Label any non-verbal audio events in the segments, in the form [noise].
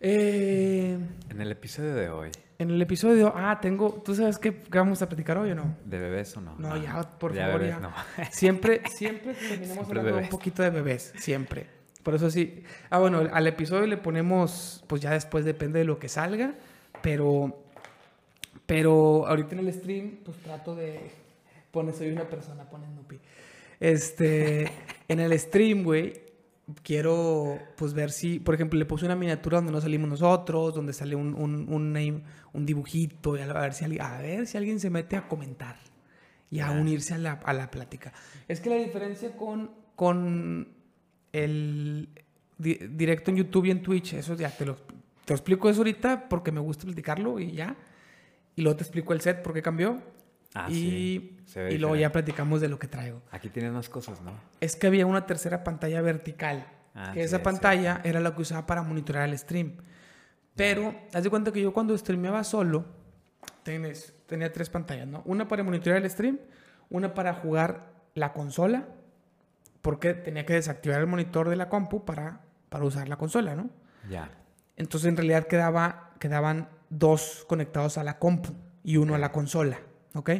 Eh, En el episodio de hoy, en el episodio, ah, tengo, ¿tú sabes qué, vamos a platicar hoy o no? ¿de bebés o no? No, ya, por Ya favor, bebés, ya. no. [laughs] Siempre, siempre terminamos Siempre hablando un bebés. poquito de bebés, siempre. Por eso sí. Ah, bueno, al episodio le ponemos, pues ya después depende de lo que salga, pero, pero ahorita en el stream, pues trato de, pone, soy una persona, pone Snoopy. Este, en el stream, güey, quiero, pues ver si, por ejemplo, le puse una miniatura donde no salimos nosotros, donde sale un, un, un, un dibujito, y a ver, si alguien, a ver si alguien se mete a comentar y a unirse a la, a la plática. Es que la diferencia con, con el di- directo en YouTube y en Twitch, eso ya te lo, te lo explico eso ahorita porque me gusta platicarlo y ya. Y luego te explico el set, por qué cambió. Ah, y sí, se ve y luego ya platicamos de lo que traigo. Aquí tienes más cosas, ¿no? Es que había una tercera pantalla vertical. Ah, que sí, esa es pantalla era la que usaba para monitorear el stream. Pero, haz de cuenta que yo cuando streameaba solo, tenés- tenía tres pantallas, ¿no? Una para monitorear el stream, una para jugar la consola, porque tenía que desactivar el monitor de la compu para, para usar la consola, ¿no? Ya. Entonces en realidad quedaba, quedaban dos conectados a la compu y uno a la consola, ¿ok?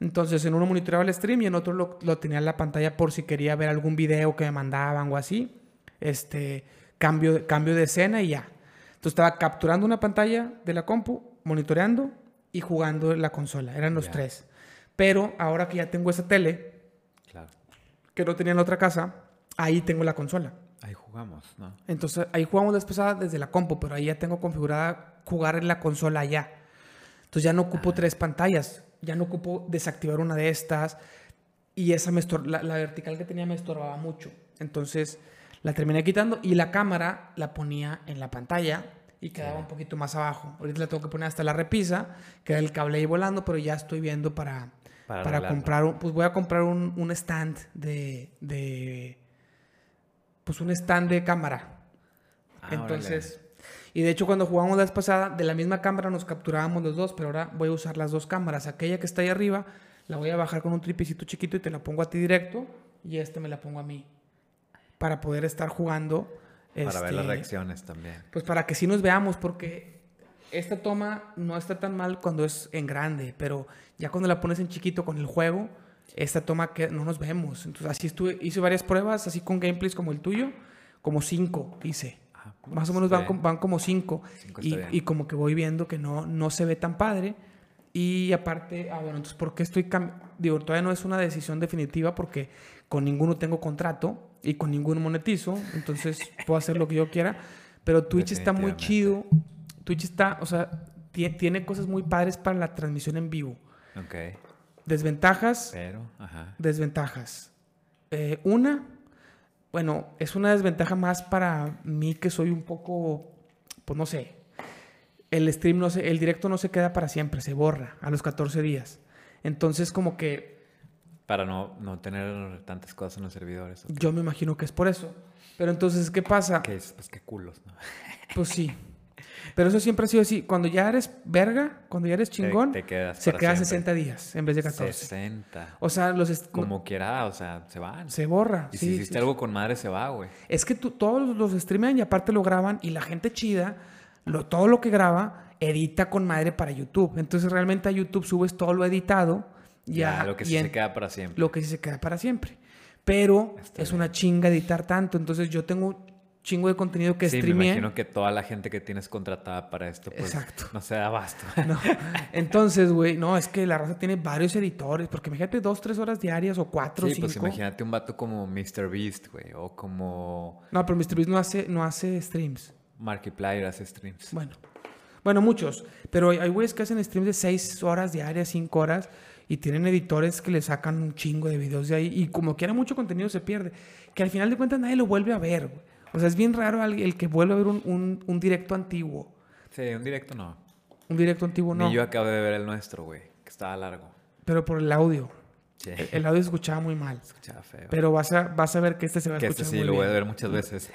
Entonces en uno monitoreaba el stream y en otro lo, lo tenía en la pantalla por si quería ver algún video que me mandaban o así. Este, cambio, cambio de escena y ya. Entonces estaba capturando una pantalla de la compu, monitoreando y jugando en la consola. Eran los Ya. tres. Pero ahora que ya tengo esa tele, Claro. que no tenía en la otra casa, ahí tengo la consola. Ahí jugamos, ¿no? Entonces ahí jugamos pasada desde la compu, pero ahí ya tengo configurada jugar en la consola ya. Entonces ya no ocupo tres pantallas, ya no ocupo desactivar una de estas y esa me estor- la, la vertical que tenía me estorbaba mucho. Entonces la terminé quitando y la cámara la ponía en la pantalla y quedaba Sí. un poquito más abajo. Ahorita la tengo que poner hasta la repisa, queda el cable ahí volando, pero ya estoy viendo para, Para comprar, un- pues voy a comprar un, un stand de, de, pues un stand de cámara. Ah, Entonces, y de hecho cuando jugamos la vez pasada, de la misma cámara nos capturábamos los dos, pero ahora voy a usar las dos cámaras. Aquella que está ahí arriba, la voy a bajar con un tripecito chiquito y te la pongo a ti directo, y este me la pongo a mí. Para poder estar jugando. Para ver las este, reacciones también. Pues para que sí nos veamos, porque esta toma no está tan mal cuando es en grande, pero ya cuando la pones en chiquito con el juego, esta toma que no nos vemos. Entonces así estuve, hice varias pruebas, así con gameplays como el tuyo, como cinco hice. Ah, Más o menos van, van como cinco. Cinco Y, y como que voy viendo que no, no se ve tan padre. Y aparte, ah, bueno, entonces, ¿por qué estoy cam- Digo, todavía no es una decisión definitiva porque con ninguno tengo contrato y con ninguno monetizo. Entonces, [laughs] puedo hacer lo que yo quiera. Pero Twitch está muy chido. Twitch está, o sea, tie- tiene cosas muy padres para la transmisión en vivo. Ok. Desventajas, Pero, ajá. desventajas. Eh, una, bueno, es una desventaja más para mí que soy un poco, pues no sé, el stream no se, el directo no se queda para siempre, se borra a los 14 días. Entonces como que Para no, no tener tantas cosas en los servidores. yo me imagino que es por eso. Pero entonces, ¿qué pasa? Que es, pues qué culos, ¿no? Pues sí. Pero eso siempre ha sido así. Cuando ya eres verga, cuando ya eres chingón, te quedas se para queda siempre. 60 días en vez de 14. 60. O sea, los Como quiera, o sea, se van. se borra. y sí, si hiciste sí. algo con madre, se va, güey. Es que tú, todos los streamean y aparte lo graban y la gente chida, lo, todo lo que graba, edita con madre para YouTube. Entonces realmente a YouTube subes todo lo editado ya, Ya, lo que sí en- se queda para siempre. lo que sí se queda para siempre. Pero Está es bien. una chinga editar tanto. Entonces yo tengo chingo de contenido que sí, me streameé. imagino que toda la gente que tienes contratada para esto, pues, Exacto. no se da abasto. [laughs] No. Entonces, güey, no, es que la raza tiene varios editores, porque imagínate dos, tres horas diarias o cuatro, sí, cinco. pues imagínate un vato como MrBeast, güey, o como No, pero MrBeast no hace, no hace streams. Markiplier hace streams. Bueno, bueno, muchos. Pero hay güeyes que hacen streams de 6 horas diarias, 5 horas, y tienen editores que le sacan un chingo de videos de ahí. Y como quiera mucho contenido se pierde. Que al final de cuentas nadie lo vuelve a ver, güey. O sea, es bien raro el que vuelve a ver un, un- un directo antiguo. Sí, un directo no. Un directo antiguo no. Ni yo acabo de ver el nuestro, güey, que estaba largo. Pero por el audio. Sí, El, audio se escuchaba muy mal. escuchaba feo. Pero vas a, vas a ver que este se va a que escuchar este sí muy lo voy a ver muchas veces.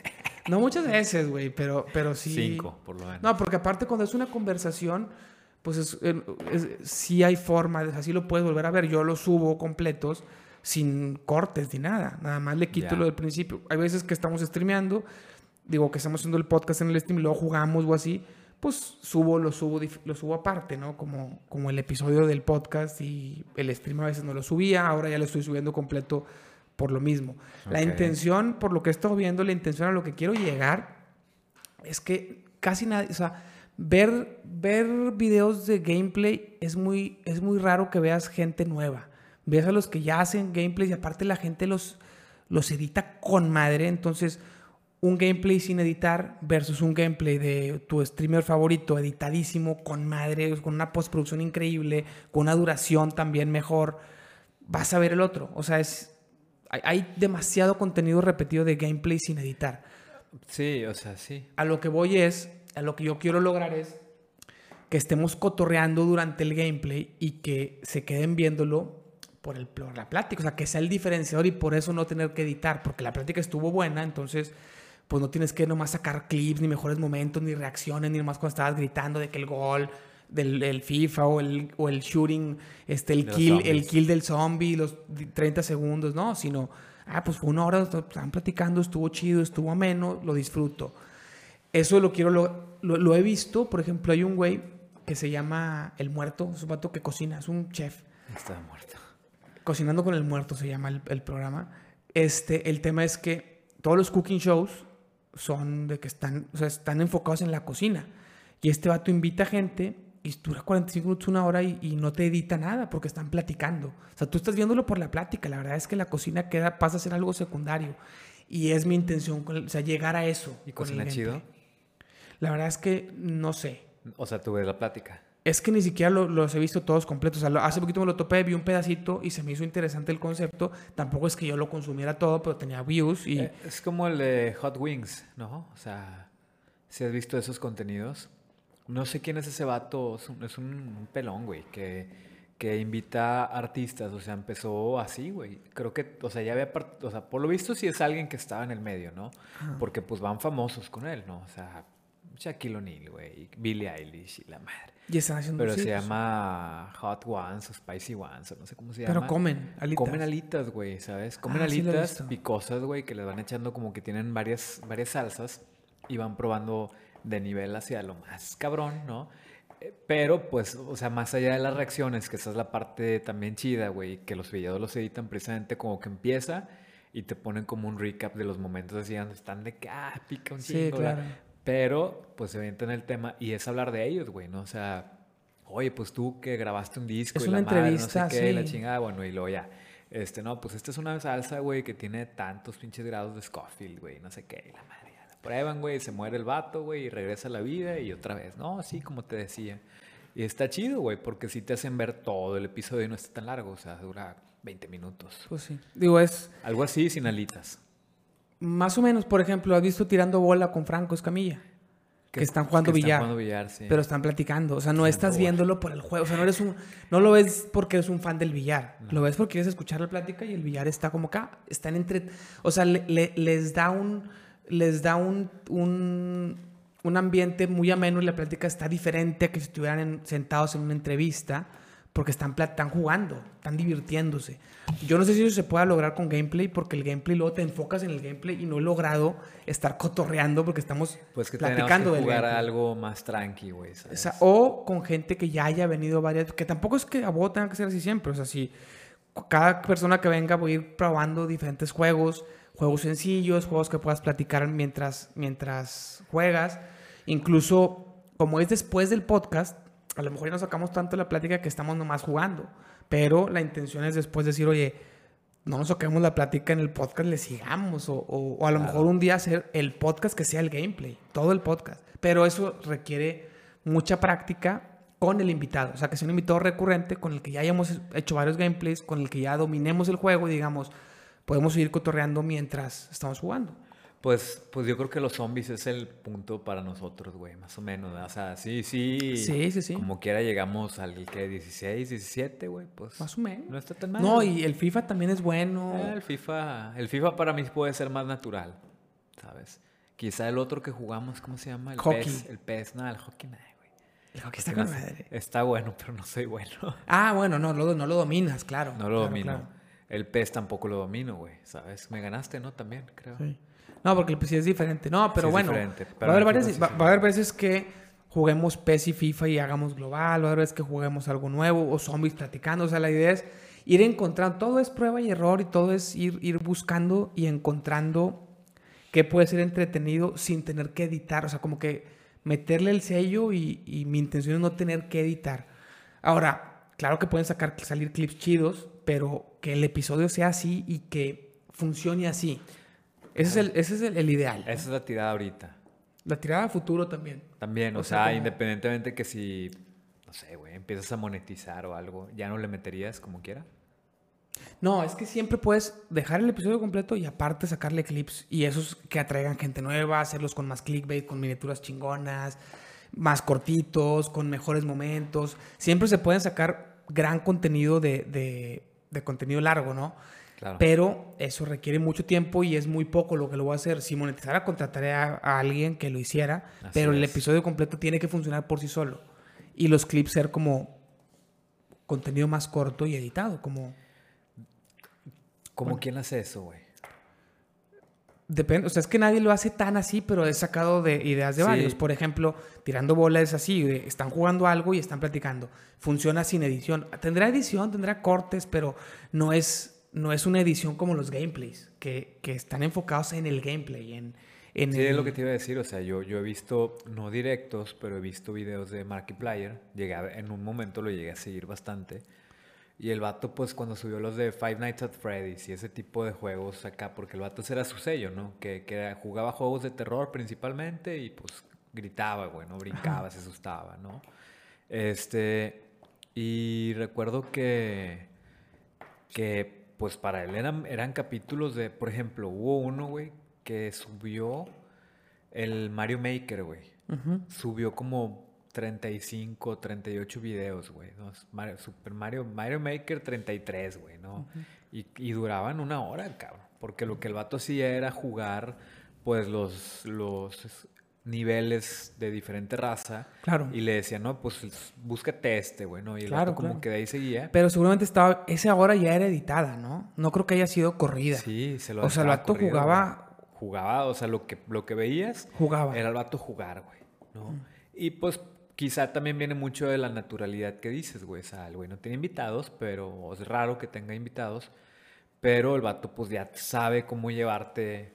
No muchas veces, güey, pero, pero sí. Cinco, por lo menos. No, porque aparte cuando es una conversación, pues es, eh, es- sí hay forma, así lo puedes volver a ver. Yo lo subo completos sin cortes ni nada. Nada más le quito Ya. lo del principio. Hay veces que estamos streameando, digo, que estamos haciendo el podcast en el stream luego jugamos o así, pues subo, lo subo, lo subo aparte, ¿no? Como, como el episodio del podcast y el stream a veces no lo subía, ahora ya lo estoy subiendo completo por lo mismo. La Ok. intención, por lo que he estado viendo, la intención a lo que quiero llegar es que casi nadie, o sea, ver, ver videos de gameplay es muy, es muy raro que veas gente nueva. Ves a los que ya hacen gameplays y aparte la gente los, los edita con madre, entonces un gameplay sin editar versus un gameplay de tu streamer favorito editadísimo con madre, con una postproducción increíble, con una duración también mejor, vas a ver el otro. O sea, es hay, hay demasiado contenido repetido de gameplay sin editar. Sí, o sea, sí. A lo que voy es, a lo que yo quiero lograr es que estemos cotorreando durante el gameplay y que se queden viéndolo por, el, por la plática. O sea, que sea el diferenciador y por eso no tener que editar, porque la plática estuvo buena, entonces pues no tienes que nomás sacar clips, ni mejores momentos, ni reacciones, ni nomás cuando estabas gritando de que el gol del el FIFA o el, o el shooting, este, el, kill, el kill del zombie, los 30 segundos, no, sino, ah, pues fue una hora, estaban platicando, estuvo chido, estuvo ameno, lo disfruto. Eso lo quiero, lo, lo, lo he visto, por ejemplo, hay un güey que se llama El Muerto, es un vato que cocina, es un chef. Está muerto. Cocinando con el Muerto se llama el, el programa. Este, el tema es que todos los cooking shows son de que están, o sea, están enfocados en la cocina. Y este vato invita gente y dura 45 minutos, una hora y, y no te edita nada porque están platicando. O sea, tú estás viéndolo por la plática. La verdad es que la cocina queda, pasa a ser algo secundario. Y es mi intención, con o sea, llegar a eso. ¿Y cocina chido? La verdad es que no sé. O sea, tú ves la plática. Es que ni siquiera lo- los he visto todos completos. O sea, hace poquito me lo topé, vi un pedacito y se me hizo interesante el concepto. Tampoco es que yo lo consumiera todo, pero tenía views y... Eh, es como el de Hot Wings, ¿no? O sea, si has visto esos contenidos. No sé quién es ese vato, es un, es un- un pelón, güey, que, que invita artistas, o sea, empezó así, güey. Creo que, o sea, ya había, part- o sea, por lo visto sí es alguien que estaba en el medio, ¿no? Porque pues van famosos con él, ¿no? O sea, Shaquille O'Neal, güey, Billie Eilish y la madre. Y están haciendo... Pero sí, se pues, llama Hot Ones o Spicy Ones, o no sé cómo se Pero llama. comen alitas. Comen alitas, güey, ¿sabes? Comen Ah, sí lo he alitas visto. picosas, güey, que les van echando como que tienen varias, varias salsas y van probando de nivel hacia lo más cabrón, ¿no? Eh, Pero, pues, o sea, más allá de las reacciones, que esa es la parte también chida, güey, que los videos los editan precisamente como que empieza y te ponen como un recap de los momentos así donde están de que, ah, pica un Sí, chingo, ¿verdad? claro. Pero, pues, se avientan el tema y es hablar de ellos, güey, ¿no? O sea, oye, pues tú que grabaste un disco Es y una la madre, entrevista, no sé qué, y la sí. chingada, bueno, y luego ya. Este, no, pues esta es una salsa, güey, que tiene tantos pinches grados de Scofield, güey, no sé qué, y la madre. ya la prueban, güey, se muere el vato, güey, y regresa a la vida y otra vez. No, así como te decía. Y está chido, güey, porque sí te hacen ver todo el episodio y no está tan largo, o sea, dura 20 minutos. Pues sí. Digo, es... Algo así, sin alitas. Más o menos, por ejemplo, has visto tirando bola con Franco Escamilla. Que están jugando que billar. Están jugando billar, sí. Pero están platicando. O sea, no estás viéndolo por el juego. O sea, no eres un. No lo ves porque eres un fan del billar. Lo ves porque quieres escuchar la plática y el billar está como acá. Están entre. O sea, le- le- les da un. Les da un, un. un ambiente muy ameno y la plática está diferente a que si estuvieran en- sentados en una entrevista. Porque están, están jugando, están divirtiéndose. Yo no sé si eso se pueda lograr con gameplay, porque el gameplay luego te enfocas en el gameplay y no he logrado estar cotorreando porque estamos pues que que platicando del jugar gameplay. algo más tranqui, güey, O, sea, o con gente que ya haya venido varias, que tampoco es que a vos tenga que ser así siempre, o sea, si cada persona que venga voy a ir probando diferentes juegos, juegos sencillos, juegos que puedas platicar mientras, mientras juegas, incluso como es después del podcast, a lo mejor ya no sacamos tanto la plática que estamos nomás jugando, pero la intención es después decir, oye, no nos saquemos la plática en el podcast, le sigamos. O, o- o a lo Claro. mejor un día hacer el podcast que sea el gameplay, todo el podcast. Pero eso requiere mucha práctica con el invitado. O sea, que sea un invitado recurrente con el que ya hayamos hecho varios gameplays, con el que ya dominemos el juego y digamos, podemos seguir cotorreando mientras estamos jugando. Pues, pues yo creo que los zombies es el punto para nosotros, güey, más o menos. O sea, sí, sí. Sí, sí, sí. Como quiera llegamos al que 16, 17, güey, pues. Más o menos. No está tan mal. No, y el FIFA también es bueno. Eh, el FIFA, el FIFA para mí puede ser más natural, ¿sabes? Quizá el otro que jugamos, ¿cómo se llama? El Hockey. PES. El PES, no, el hockey, no, güey. El hockey está con madre. Está bueno, pero no soy bueno. Ah, bueno, no, lo- no lo dominas, claro. No lo Claro, domino. claro. El PES tampoco lo domino, güey, ¿sabes? Me ganaste, ¿no? También, creo. Sí. No, porque el PES sí es diferente. No, pero Sí bueno. va, pero a haber veces, va a haber veces que juguemos PES y FIFA y hagamos global. Va a haber veces que juguemos algo nuevo o zombies platicando. O sea, la idea es ir encontrando. Todo es prueba y error y todo es ir, ir buscando y encontrando qué puede ser entretenido sin tener que editar. O sea, como que meterle el sello y, y mi intención es no tener que editar. Ahora, claro que pueden sacar, salir clips chidos, pero que el episodio sea así y que funcione así. Ese es el, ese es el, el ideal. Esa es la tirada ahorita. La tirada a futuro también. También, o, O sea, sea, como- independientemente que si, no sé, güey, empiezas a monetizar o algo, ¿ya no le meterías como quiera? No, es que siempre puedes dejar el episodio completo y aparte sacarle clips y esos que atraigan gente nueva, hacerlos con más clickbait, con miniaturas chingonas, más cortitos, con mejores momentos. Siempre se pueden sacar gran contenido de, de- de contenido largo, ¿no? Claro. Pero eso requiere mucho tiempo y es muy poco lo que lo voy a hacer. Si monetizara, contrataré a, a alguien que lo hiciera, Así pero el episodio completo tiene que funcionar por sí solo. Y los clips ser como contenido más corto y editado, como... ¿Cómo quién hace eso, güey? Depende, o sea, es que nadie lo hace tan así, pero he sacado de ideas de Sí. varios. Por ejemplo, tirando bola es así, de, están jugando algo y están platicando. Funciona sin edición. Tendrá edición, tendrá cortes, pero no es, no es una edición como los gameplays, que, que están enfocados en el gameplay, en... en Sí, el- es lo que te iba a decir, o sea, yo, yo he visto, no directos, pero he visto videos de Markiplier, llegué a- en un momento lo llegué a seguir bastante, y el vato, pues, cuando subió los de Five Nights at Freddy's y ese tipo de juegos acá, porque el vato ese era su sello, ¿no? Que, que jugaba juegos de terror principalmente y, pues, gritaba, güey, ¿no? Brincaba, [laughs] se asustaba, ¿no? Este, y recuerdo que, que, pues, para él eran, eran capítulos de, por ejemplo, hubo uno, güey, que subió el Mario Maker, güey. Subió como 35, 38 videos, güey. ¿no? Mario- Super Mario, Mario Maker 33, güey, ¿no? y, y duraban una hora, cabrón. Porque lo que el vato hacía era jugar, pues, los, los niveles de diferente raza. Claro. Y le decía, no, pues, búscate este, güey, ¿no? Y el Claro, vato como claro. que de ahí seguía. Pero seguramente estaba, esa hora ya era editada, ¿no? No creo que haya sido corrida. Sí, se lo O sea, el vato corrido, jugaba-. Jugaba, o sea, lo que, lo que veías Jugaba. era el vato jugar, güey, ¿no? Y pues quizá también viene mucho de la naturalidad que dices, güey. O sea, el güey no tiene invitados, pero es raro que tenga invitados. Pero el vato pues ya sabe cómo llevarte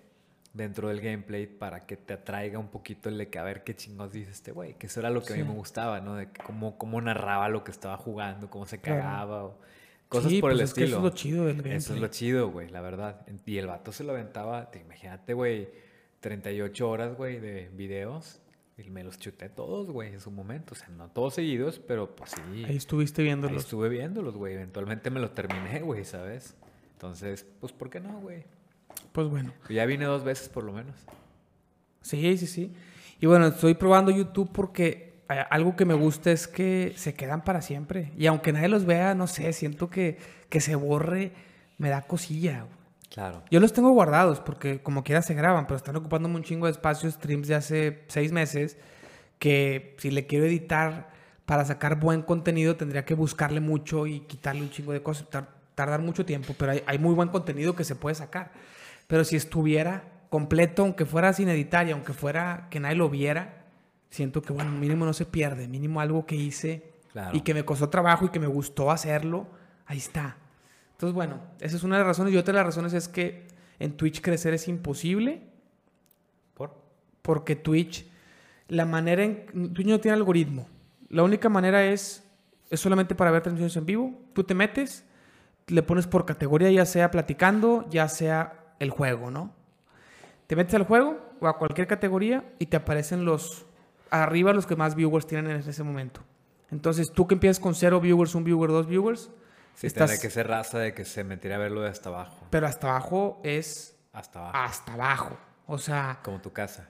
dentro del gameplay para que te atraiga un poquito el de que a ver qué chingos dice este güey. Que eso era lo que a mí me gustaba, ¿no? De cómo, cómo narraba lo que estaba jugando, cómo se Claro. cagaba o cosas Sí, por el pues es que estilo. eso es lo chido del Eso es gameplay. lo chido, güey, la verdad. Y el vato se lo aventaba, te imagínate, güey, 38 horas, güey, de videos. Y me los chuté todos, güey, en su momento. O sea, no todos seguidos, pero pues sí. Ahí estuviste Ahí viéndolos. estuve viéndolos, güey. Eventualmente me lo terminé, güey, ¿sabes? Entonces, pues, ¿por qué no, güey? Pues bueno. Ya vine dos veces por lo menos. Sí, sí, sí. Y bueno, estoy probando YouTube porque eh, algo que me gusta es que se quedan para siempre. Y aunque nadie los vea, no sé, siento que, que se borre, me da cosilla. güey. Claro. Yo los tengo guardados porque como quiera se graban, pero están ocupándome un chingo de espacio streams de hace seis meses que si le quiero editar para sacar buen contenido tendría que buscarle mucho y quitarle un chingo de cosas, tar- tardar mucho tiempo, pero hay, hay muy buen contenido que se puede sacar. Pero si estuviera completo, aunque fuera sin editar y aunque fuera que nadie lo viera, siento que bueno, mínimo no se pierde, mínimo algo que hice Claro. y que me costó trabajo y que me gustó hacerlo, ahí está. Entonces, bueno, esa es una de las razones. Y otra de las razones es que en Twitch crecer es imposible ¿Por? porque Twitch, la manera en... Twitch no tiene algoritmo. La única manera es, es solamente para ver transmisiones en vivo. Tú te metes, le pones por categoría, ya sea platicando, ya sea el juego, ¿no? Te metes al juego o a cualquier categoría y te aparecen los... Arriba los que más viewers tienen en ese momento. Entonces, tú que empiezas con cero viewers, un viewer, dos viewers, Sí, estás... tendría que ser raza de que se metiera a verlo de hasta abajo. Pero hasta abajo es Hasta abajo. hasta abajo. O sea, Como tu casa,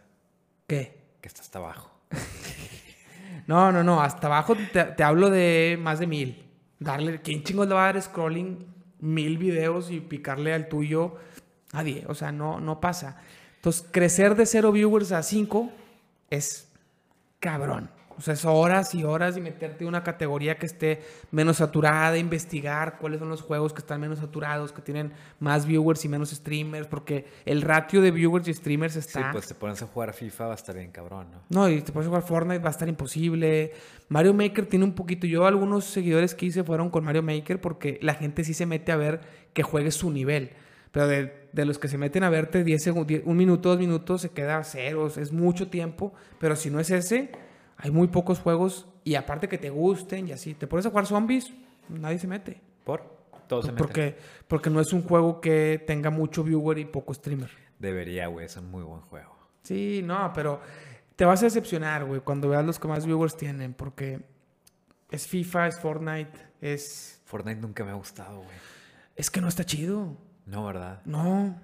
¿qué? que está hasta abajo. [laughs] No, no, no. Hasta abajo te, te hablo de más de mil. Darle, ¿quién chingos le va a dar scrolling mil videos y picarle al tuyo? Nadie. O sea, no, no pasa. Entonces, crecer de cero viewers a cinco es cabrón. O sea, es horas y horas y meterte en una categoría que esté menos saturada, investigar cuáles son los juegos que están menos saturados, que tienen más viewers y menos streamers, porque el ratio de viewers y streamers está... Sí, pues te pones a jugar FIFA va a estar bien cabrón, ¿no? No, y te pones a jugar Fortnite va a estar imposible. Mario Maker tiene un poquito... Yo algunos seguidores que hice fueron con Mario Maker porque la gente sí se mete a ver que juegue su nivel. Pero de, de los que se meten a verte 10 segundos, un minuto, dos minutos, se queda a ceros. Es mucho tiempo. Pero si no es ese hay muy pocos juegos y aparte que te gusten y así. Te pones a jugar zombies, nadie se mete. ¿Por? Todos se meten. Porque, porque no es un juego que tenga mucho viewer y poco streamer. Debería, güey. Es un muy buen juego. Sí, no, pero te vas a decepcionar, güey, cuando veas los que más viewers tienen. Porque es FIFA, es Fortnite, es... Fortnite nunca me ha gustado, güey. Es que no está chido. No, ¿verdad? No.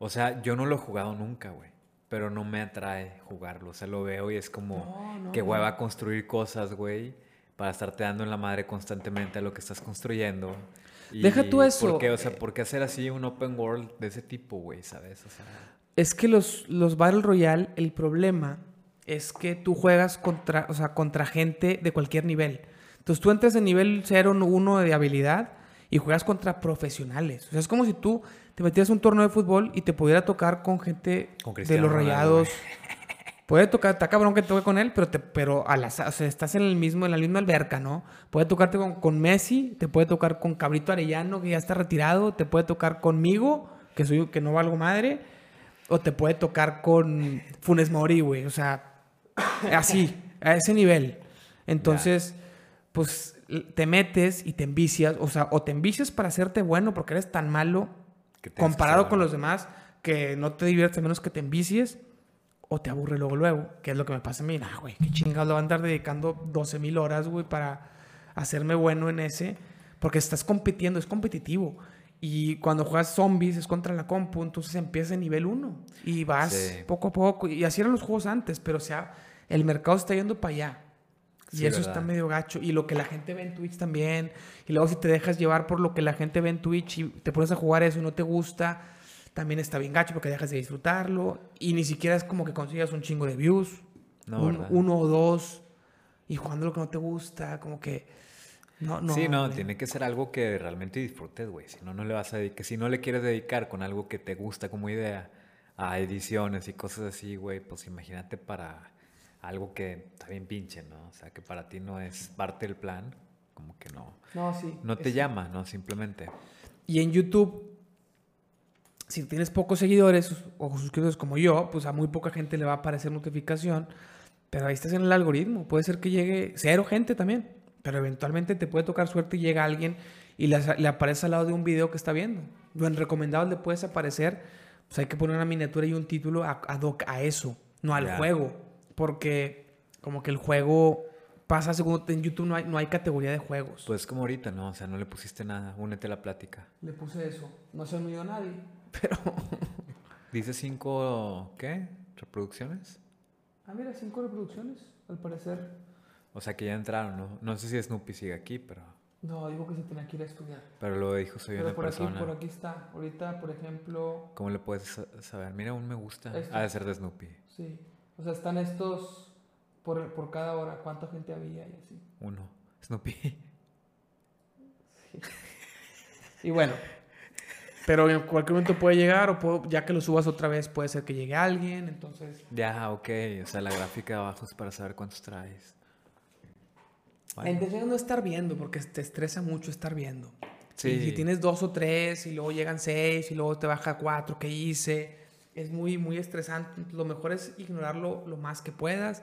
O sea, yo no lo he jugado nunca, güey pero no me atrae jugarlo. O sea, lo veo y es como que hueva a construir cosas, güey, para estarte dando en la madre constantemente a lo que estás construyendo. Deja tú eso. ¿por qué, o sea, ¿por qué hacer así un open world de ese tipo, güey, sabes? O sea, es que los, los Battle Royale, el problema es que tú juegas contra, o sea, contra gente de cualquier nivel. Entonces tú entras en nivel 0, 1 de habilidad y juegas contra profesionales. O sea, es como si tú te metías un torneo de fútbol y te pudiera tocar con gente de los rayados. [laughs] Puede tocar, está cabrón que toque con él, pero, te, pero a o sea, estás en el mismo, en la misma alberca, ¿no? Puede tocarte con, Messi, te puede tocar con Cabrito Arellano, que ya está retirado, te puede tocar conmigo, que soy que no valgo madre, o te puede tocar con Funes Mori, güey. O sea, [coughs] así, a ese nivel. Entonces, pues te metes y te envicias, o sea, o te envicias para hacerte bueno porque eres tan malo comparado con los demás, que no te diviertes menos que te envicies o te aburre luego, luego, que es lo que me pasa a mí. Nah, güey, qué chingados lo van a andar dedicando 12 mil horas, güey, para hacerme bueno en ese, porque estás compitiendo, es competitivo. Y cuando juegas zombies es contra la compu, entonces empieza en nivel 1 y vas poco a poco. Y así eran los juegos antes, pero o sea, el mercado está yendo para allá. Y eso está medio gacho. Y lo que la gente ve en Twitch también. Y luego si te dejas llevar por lo que la gente ve en Twitch y te pones a jugar eso y no te gusta, también está bien gacho porque dejas de disfrutarlo. Y ni siquiera es como que consigas un chingo de views. No, uno o dos. Y jugando lo que no te gusta, como que... No, no, sí, no, tiene que ser algo que realmente disfrutes, güey. Si no, no le vas a dedicar. Si no le quieres dedicar con algo que te gusta como idea a ediciones y cosas así, güey, pues imagínate para algo que está bien pinche, ¿no? O sea, que para ti no es parte del plan, como que no. No, sí. No te llama, ¿no? Simplemente. Y en YouTube, si tienes pocos seguidores o suscriptores como yo, pues a muy poca gente le va a aparecer notificación, pero ahí estás en el algoritmo. Puede ser que llegue cero gente también, pero eventualmente te puede tocar suerte y llega alguien y le, aparece al lado de un video que está viendo. En recomendados le puedes aparecer, pues hay que poner una miniatura y un título a, a, eso, no al juego porque como que el juego pasa segundo. En YouTube no hay, no hay categoría de juegos. Pues como ahorita, ¿no? O sea, no le pusiste nada. Únete a la plática. Le puse eso. No se unió nadie, [laughs] pero... [laughs] Dice cinco, ¿qué? ¿Reproducciones? Ah, mira, cinco reproducciones, al parecer. O sea que ya entraron, ¿no? No sé si Snoopy sigue aquí, pero... No, digo que se tenía que ir a estudiar. Pero lo dijo, soy Pero una por persona. Aquí, por aquí está. Ahorita, por ejemplo... ¿Cómo le puedes saber? Mira, un me gusta. Ha de ser de Snoopy. Sí. O sea, están estos por, por cada hora, cuánta gente había y así. Uno. Snoopy. Y bueno, pero en cualquier momento puede llegar o ya que lo subas otra vez puede ser que llegue alguien, entonces... Ya, ok. O sea, la gráfica de abajo es para saber cuántos traes. Bueno. no estar viendo porque te estresa mucho estar viendo. Sí. Y si tienes dos o tres y luego llegan seis y luego te baja cuatro, ¿qué hice? Es muy, muy estresante. Lo mejor es ignorarlo lo más que puedas.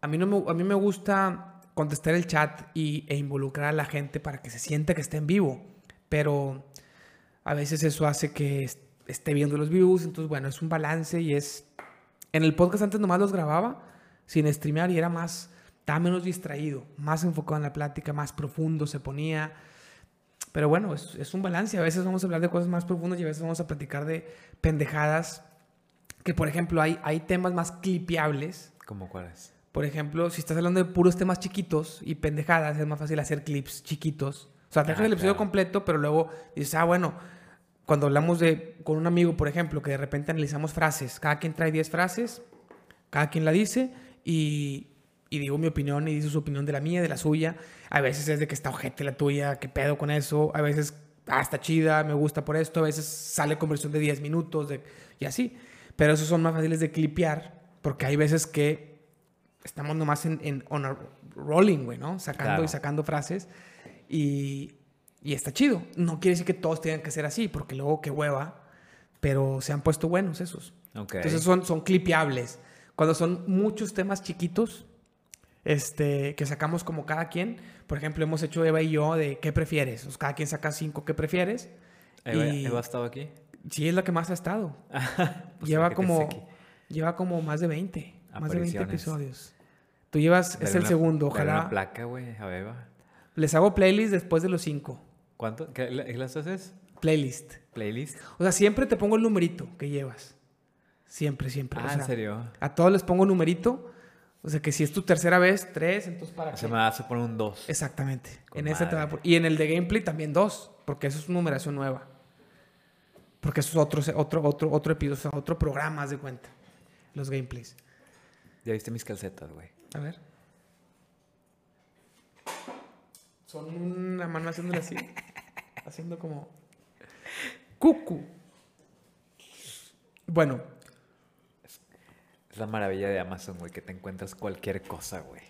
A mí, no me, a mí me gusta contestar el chat y, e involucrar a la gente para que se sienta que esté en vivo, pero a veces eso hace que esté viendo los views, entonces bueno, es un balance y es... En el podcast antes nomás los grababa sin streamear y era más, estaba menos distraído, más enfocado en la plática, más profundo se ponía. Pero bueno, es, es, un balance. A veces vamos a hablar de cosas más profundas y a veces vamos a platicar de pendejadas. Que, por ejemplo, hay, hay temas más clipeables. ¿Cómo cuáles? Por ejemplo, si estás hablando de puros temas chiquitos y pendejadas, es más fácil hacer clips chiquitos. O sea, te dejas ah, el episodio completo, pero luego dices, ah, bueno, cuando hablamos de, con un amigo, por ejemplo, que de repente analizamos frases, cada quien trae 10 frases, cada quien la dice y, y digo mi opinión y dice su opinión de la mía, de la suya. A veces es de que está ojete la tuya, qué pedo con eso. A veces, ah, está chida, me gusta por esto. A veces sale conversión de 10 minutos de, y así. Pero esos son más fáciles de clipear porque hay veces que estamos nomás en, en on a rolling, güey, ¿no? Sacando Claro. y sacando frases y, y está chido. No quiere decir que todos tengan que ser así porque luego qué hueva, pero se han puesto buenos esos. Ok. Entonces son, son clipeables. Cuando son muchos temas chiquitos, este, que sacamos como cada quien, por ejemplo, hemos hecho Eva y yo de ¿qué prefieres? O sea, cada quien saca cinco ¿qué prefieres? ¿Eva, y- Eva ha estado aquí? Sí, es la que más ha estado. [laughs] Pues lleva, ¿para qué te como, lleva como más de 20. Más de 20 Apariciones. episodios. Tú llevas, es Dale el una- segundo, dale una ojalá. placa, güey, a Eva. Les hago playlist después de los cinco. ¿Cuánto? ¿Qué, las haces? Playlist. ¿Playlist? O sea, siempre te pongo el numerito que llevas. Siempre, siempre. o Ah, sea, ¿en serio? A todos les pongo numerito. O sea, que si es tu tercera vez, tres, entonces para qué? me vas a poner un 2. Exactamente. Con en ese te va a madre. pon- Y en el de gameplay también dos, porque eso es numeración nueva. Porque eso es otro, otro, otro, otro episodio, otro programa, haz de cuenta. Los gameplays. Ya viste mis calcetas, güey. A ver. Son una mano haciéndole así. [laughs] haciendo como. Cucu. Bueno, Es la maravilla de Amazon, güey, que te encuentras cualquier cosa, güey.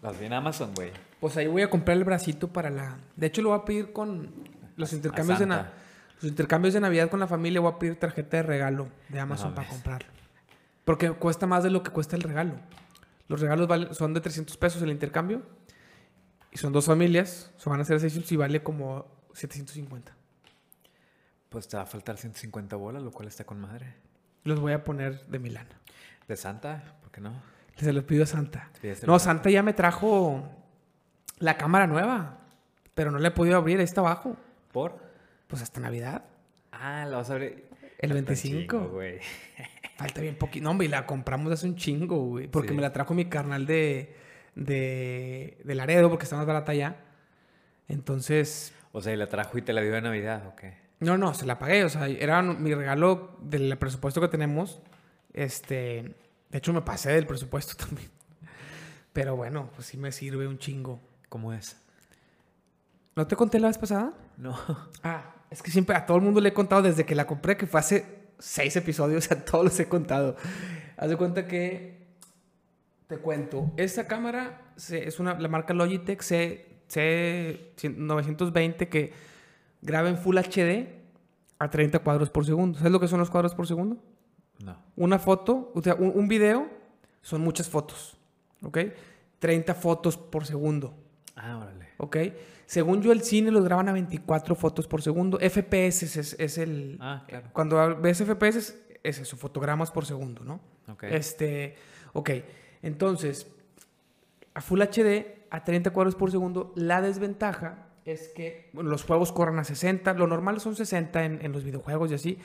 Las vi en Amazon, güey. pues ahí voy a comprar el bracito para la. De hecho, lo voy a pedir con los intercambios de na- los intercambios de Navidad con la familia. Voy a pedir tarjeta de regalo de Amazon para comprarlo. Porque cuesta más de lo que cuesta el regalo. Los regalos valen- son de 300 pesos el intercambio. Y son dos familias. Se van a hacer 600 y vale como 750. Pues te va a faltar 150 bolas, lo cual está con madre. Los voy a poner de Milán. ¿De Santa? ¿Por qué no? Se los pido a Santa. Pídeselo No, Santa ya me trajo la cámara nueva. Pero no la he podido abrir. Ahí está abajo. ¿Por? Pues hasta Navidad. Ah, la vas a abrir. El Falta un 25. chingo, güey. [laughs] Falta bien poquito. No, hombre, y la compramos hace un chingo, güey. Porque Sí. me la trajo mi carnal de, de, de Laredo, porque está más barata allá. Entonces, O sea, y la trajo y te la dio de Navidad, ¿o qué? No, no, se la pagué. O sea, era mi regalo del presupuesto que tenemos. Este, de hecho, me pasé del presupuesto [laughs] también. Pero bueno, pues sí me sirve un chingo. ¿Cómo es? ¿No te conté la vez pasada? No. [laughs] Ah, es que siempre a todo el mundo le he contado desde que la compré, que fue hace seis episodios, [laughs] a todos los he contado. Haz de cuenta que te cuento. Esta cámara es una, la marca Logitech C, C920 que graba en Full HD a 30 cuadros por segundo. ¿Sabes lo que son los cuadros por segundo? No. Una foto, o sea, un, un video son muchas fotos, ¿ok? 30 fotos por segundo. Ah, órale. ¿ok? Según yo, el cine los graban a 24 fotos por segundo. FPS es, es el... Ah, claro. Cuando ves FPS, es eso, fotogramas por segundo, ¿no? Ok. Este, ok. Entonces, a Full HD, a 30 cuadros por segundo, la desventaja es que los juegos corren a 60. Lo normal son 60 en, en los videojuegos y así.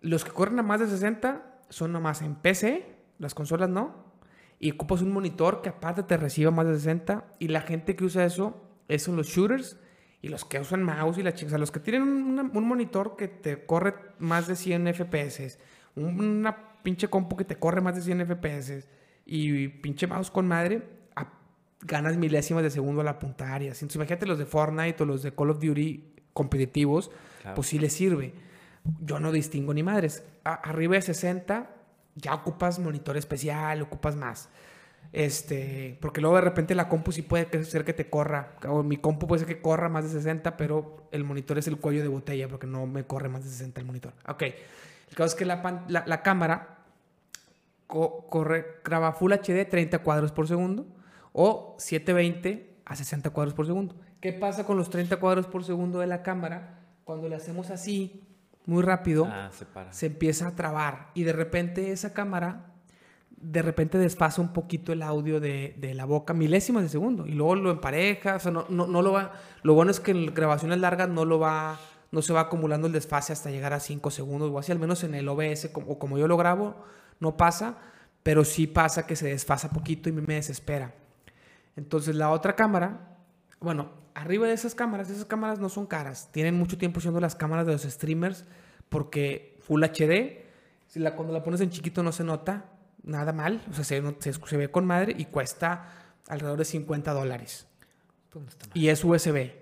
Los que corren a más de 60 son nomás en PC, las consolas no. Y ocupas un monitor que aparte te reciba más de 60. Y la gente que usa eso es son los shooters y los que usan mouse y la chica. O sea, los que tienen un monitor que te corre más de 100 FPS. un- Una pinche compu que te corre más de 100 FPS. Y pinche mouse con madre. Ganas milésimas de segundo al apuntar y así. Entonces, imagínate los de Fortnite o los de Call of Duty competitivos. Claro. Pues sí les sirve. Yo no distingo ni madres. A- arriba de 60 ya ocupas monitor especial, ocupas más. Este, porque luego de repente la compu sí puede ser que te corra. O mi compu puede ser que corra más de 60, pero el monitor es el cuello de botella porque no me corre más de 60 el monitor. Ok. El caso es que la, pan- la, la cámara co- corre, graba Full HD 30 cuadros por segundo o 720 a 60 cuadros por segundo. ¿Qué pasa con los 30 cuadros por segundo de la cámara? Cuando le hacemos así, muy rápido, Ah, se para. se empieza a trabar y de repente esa cámara de repente desfasa un poquito el audio de, de la boca, milésimas de segundo, y luego lo empareja, o sea, no, no, no lo va, lo bueno es que en grabaciones largas no lo va, no se va acumulando el desfase hasta llegar a 5 segundos o así, al menos en el OBS, como, o como yo lo grabo, no pasa, pero sí pasa que se desfasa poquito y me desespera. Entonces la otra cámara, bueno, arriba de esas cámaras, esas cámaras no son caras, tienen mucho tiempo siendo las cámaras de los streamers porque Full HD, si la, cuando la pones en chiquito no se nota, nada mal, o sea, se, se, se ve con madre y cuesta alrededor de 50 dólares. Pues. Y es USB.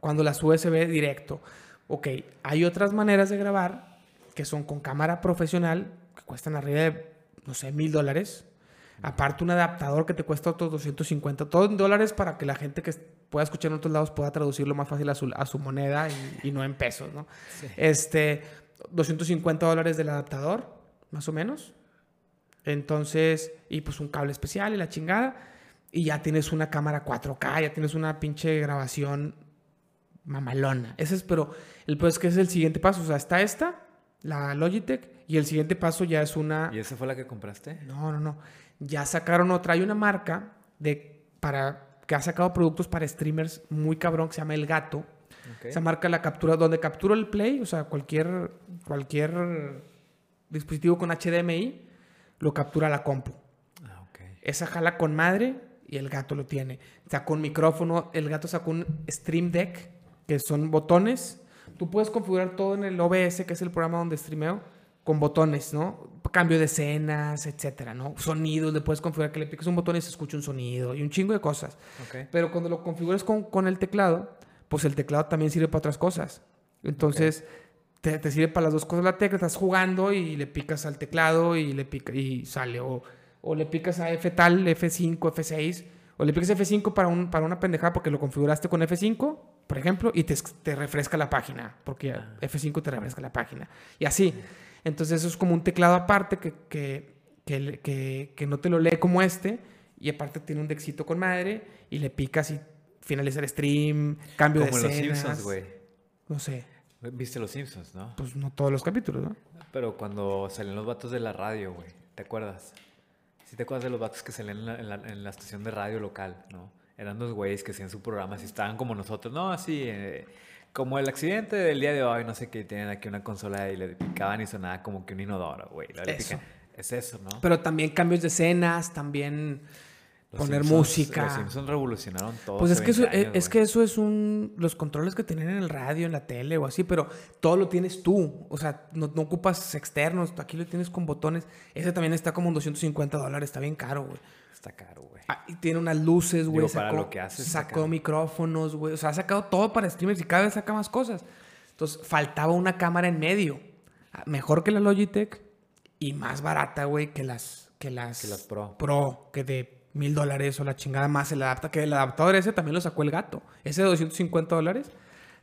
Cuando las USB directo. Ok, hay otras maneras de grabar que son con cámara profesional que cuestan arriba de, no sé, mil dólares. Aparte un adaptador que te cuesta otros 250. Todo en dólares para que la gente que pueda escuchar en otros lados pueda traducirlo más fácil a su, a su moneda y, y no en pesos, ¿no? Sí. Este, 250 dólares del adaptador, más o menos. Entonces, y pues un cable especial y la chingada. Y ya tienes una cámara 4K, ya tienes una pinche grabación mamalona. Ese es, pero el pues es que es el siguiente paso. O sea, está esta, la Logitech, y el siguiente paso ya es una. ¿Y esa fue la que compraste? No, no, no. Ya sacaron otra. Hay una marca de para que ha sacado productos para streamers muy cabrón que se llama El Gato. Esa marca la captura donde capturo el play, o sea, cualquier cualquier dispositivo con HDMI lo captura la compu. Ah, ok. Esa jala con madre y el gato lo tiene. Sacó un micrófono, el gato sacó un Stream Deck, que son botones. Tú puedes configurar todo en el OBS, que es el programa donde streameo, con botones, ¿no? Cambio de escenas, etcétera, ¿no? Sonidos, le puedes configurar que le piques un botón y se escuche un sonido y un chingo de cosas. Ok. Pero cuando lo configuras con, con el teclado, pues el teclado también sirve para otras cosas. Entonces, te, te sirve para las dos cosas la tecla. Estás jugando y le picas al teclado y le pica y sale. O, o le picas a F tal, F5, F6. O le picas F5 para, un, para una pendejada porque lo configuraste con F5, por ejemplo, y te, te refresca la página. Porque Ah. F5 te refresca la página. Y así. Entonces, eso es como un teclado aparte que, que, que, que- no te lo lee como este. Y aparte tiene un dexito con madre y le picas y finaliza el stream, cambio Como de los escenas. Simpsons, güey. No sé, Viste los Simpsons, ¿no? pues no todos los capítulos, ¿no? Pero cuando salían los vatos de la radio, güey. ¿Te acuerdas? ¿Sí te acuerdas de los vatos que salían en la, en la- en la estación de radio local, no? Eran dos güeyes que hacían su programa, así estaban como nosotros, ¿no? Así, eh, como el accidente del día de hoy, no sé qué, tienen aquí una consola y le picaban y sonaba como que un inodoro, güey. Es eso, ¿no? Pero también cambios de escenas, también Los poner Simpsons- música. Los Simpsons revolucionaron todo. Pues es que, eso, 20 es, años, es güey. que eso es un... Los controles que tienen en el radio, en la tele o así, pero todo lo tienes tú. O sea, no, no ocupas externos. Aquí lo tienes con botones. Ese también está como en 250 dólares. Está bien caro, güey. Está caro, güey. Ah, y tiene unas luces, güey. Digo, para sacó- lo que hace, Sacó micrófonos, güey. O sea, ha sacado todo para streamers y cada vez saca más cosas. Entonces, faltaba una cámara en medio. Ah, Mejor que la Logitech y más barata, güey, que las, que las, Que las Pro. Pro, que de mil dólares o la chingada más el adapta. Que el adaptador ese también lo sacó el gato. Ese de 250 dólares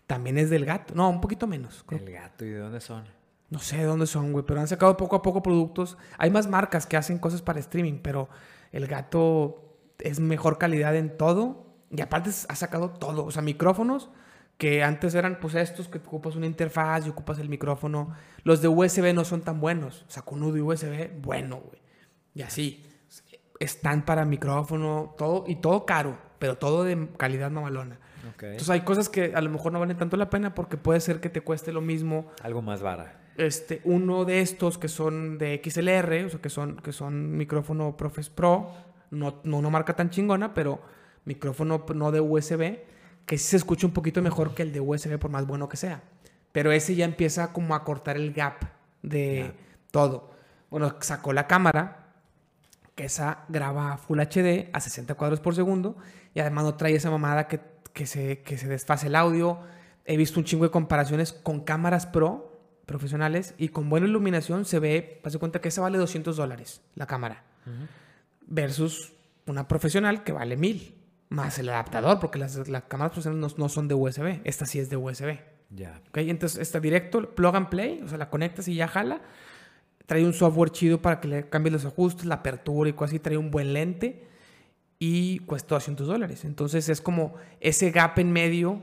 también es del gato. No, un poquito menos. creo. El gato, ¿y de dónde son? No sé de dónde son, güey, pero han sacado poco a poco productos. Hay más marcas que hacen cosas para streaming, pero el gato es mejor calidad en todo. Y aparte ha sacado todo. O sea, micrófonos que antes eran pues estos que ocupas una interfaz y ocupas el micrófono. Los de USB no son tan buenos. Sacó uno de USB bueno, güey. Y así. Están para micrófono, todo, y todo caro, pero todo de calidad mamalona. Entonces hay cosas que a lo mejor no valen tanto la pena porque puede ser que te cueste lo mismo Algo más vara. este, uno de estos que son de XLR, o sea, que son, que son micrófono Profes Pro, no, no una marca tan chingona, pero micrófono no de USB, que sí se escucha un poquito mejor que el de USB por más bueno que sea. Pero ese ya empieza como a cortar el gap de todo. Bueno, sacó la cámara, que esa graba Full HD a 60 cuadros por segundo y además no trae esa mamada que, que, se, que se desfase el audio. He visto un chingo de comparaciones con cámaras pro profesionales y con buena iluminación se ve, de cuenta que esa vale 200 dólares la cámara versus una profesional que vale 1000 más el adaptador porque las, las cámaras profesionales no, no son de USB, esta sí es de USB. Ya. ¿ok? Entonces está directo, plug and play, o sea, la conectas y ya jala. Trae un software chido para que le cambies los ajustes, la apertura y cosas así. Trae un buen lente y cuesta 200 dólares. Entonces es como ese gap en medio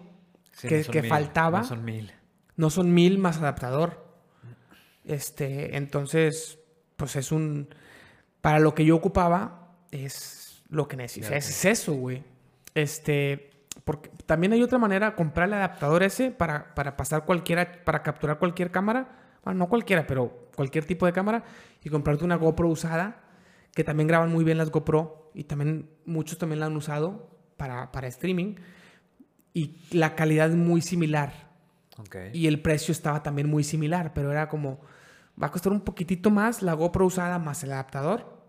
Sí, que, no que mil, faltaba. No son mil. No son mil más adaptador. Este, entonces, pues es un. Para lo que yo ocupaba, es lo que necesito. Es eso, güey. Este. Porque también hay otra manera, comprar el adaptador ese para, para pasar cualquiera, para capturar cualquier cámara. Bueno, no cualquiera, pero cualquier tipo de cámara. Y comprarte una GoPro usada, que también graban muy bien las GoPro. Y también, muchos también la han usado para, para streaming. Y la calidad es muy similar. Y el precio estaba también muy similar, pero era como, Va a costar un poquitito más la GoPro usada más el adaptador.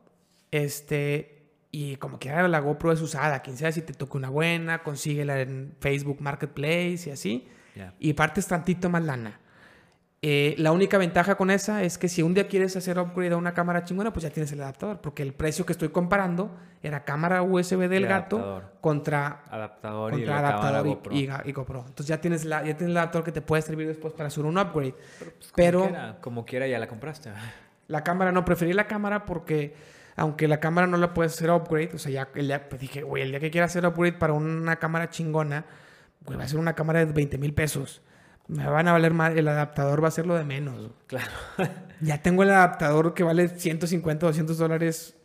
Este, y como quiera la GoPro es usada, quien sea, si te toca una buena, consíguela en Facebook Marketplace y así. Y partes tantito más lana. Eh, la única ventaja con esa es que si un día quieres hacer upgrade a una cámara chingona, pues ya tienes el adaptador. Porque el precio que estoy comparando era cámara USB del gato adaptador. contra, Adaptador y contra adaptador y- GoPro. y, ga- y GoPro. Entonces ya tienes, la, ya tienes el adaptador que te puede servir después para hacer un upgrade. Pues, como Pero quiera, como quiera ya la compraste. [laughs] la cámara no, preferí la cámara porque aunque la cámara no la puedes hacer upgrade, o sea, ya el día, pues dije, güey, el día que quiera hacer upgrade para una cámara chingona, güey, va a ser una cámara de 20 mil pesos. Me van a valer más, el adaptador va a ser lo de menos. Claro. [laughs] Ya tengo el adaptador que vale 150, 200 dólares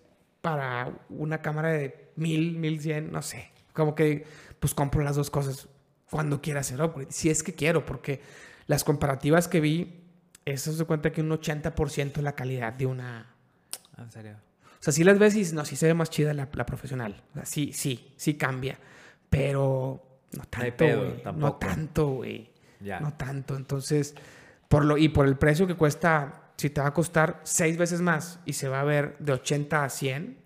para una cámara de 1000, 1100, no sé. Como que, pues compro las dos cosas cuando quiera hacer upgrade. Si es que quiero, porque las comparativas que vi, eso se cuenta que un 80% es la calidad de una. En serio. O sea, si las ves y no, sí se ve más chida la, la profesional. O sea, sí, sí, sí cambia. Pero no tanto, güey. No tanto, güey. Ya. No tanto. Entonces, por lo, y por el precio que cuesta, si te va a costar seis veces más y se va a ver de 80 a 100,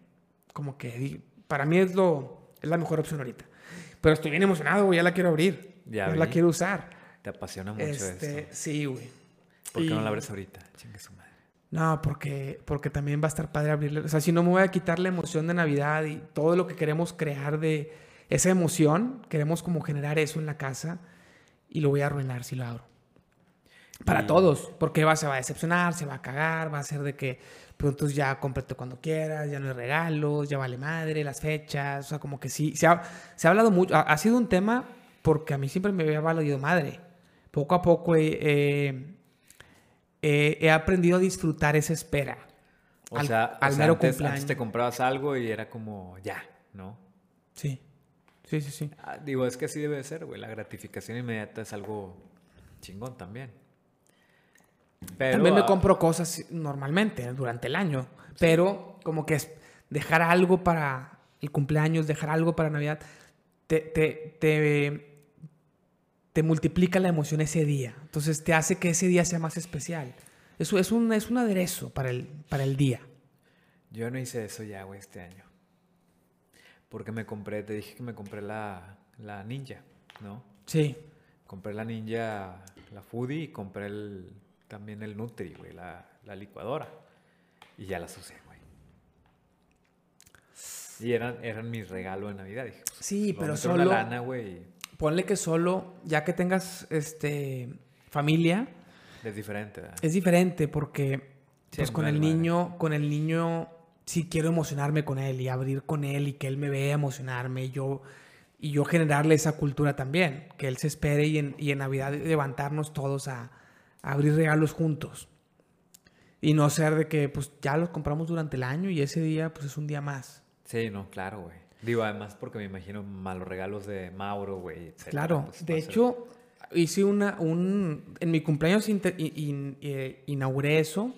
como que para mí es, lo, es la mejor opción ahorita. Pero estoy bien emocionado, güey. Ya la quiero abrir. Ya la quiero usar. Te apasiona mucho Este, esto. sí, güey. ¿Por qué no la abres ahorita? Chingue su madre. No, porque, porque también va a estar padre abrirle. O sea, si no me voy a quitar la emoción de Navidad y todo lo que queremos crear de esa emoción, queremos como generar eso en la casa y lo voy a arruinar si lo abro. Para Y- todos, porque va, se va a decepcionar, se va a cagar, va a ser de que entonces ya cómprate cuando quieras, ya no hay regalos, ya vale madre, las fechas, o sea, como que sí, se ha, se ha hablado mucho, ha, ha sido un tema porque a mí siempre me había valido madre. Poco a poco he, he- he- he aprendido a disfrutar esa espera. O Al- sea, al o sea, mero antes, cumpleaños. antes te comprabas algo y era como ya, ¿no? Sí, sí, sí, sí. Ah, digo, es que así debe de ser, güey. La gratificación inmediata es algo chingón también. Pero, También me ah, compro cosas normalmente durante el año, pero como que es dejar algo para el cumpleaños, dejar algo para Navidad, te, te, te, te multiplica la emoción ese día. Entonces te hace que ese día sea más especial. Eso es un, es un aderezo para el, para el día. Yo no hice eso ya, güey, este año. Porque me compré, te dije que me compré la, la Ninja, ¿no? Sí. Compré la Ninja, la Foodie y compré el, también el Nutri, güey, la, la licuadora. Y ya las usé, güey. Y eran, eran mi regalo de Navidad. Dije, pues, Sí, pero solo... una lana, güey. Ponle que solo, ya que tengas este, familia, Es diferente, ¿verdad? Es diferente porque pues con el niño, con el niño sí quiero emocionarme con él y abrir con él y que él me vea emocionarme y yo y yo generarle esa cultura también, que él se espere y en, y en Navidad levantarnos todos a, a abrir regalos juntos. Y no ser de que pues ya los compramos durante el año y ese día pues es un día más. Sí, no, claro, güey. Digo, además porque me imagino malos regalos de Mauro, güey. Claro, Pues, de a ser- hecho, hice una, un, en mi cumpleaños in- in- eh, inauguré eso.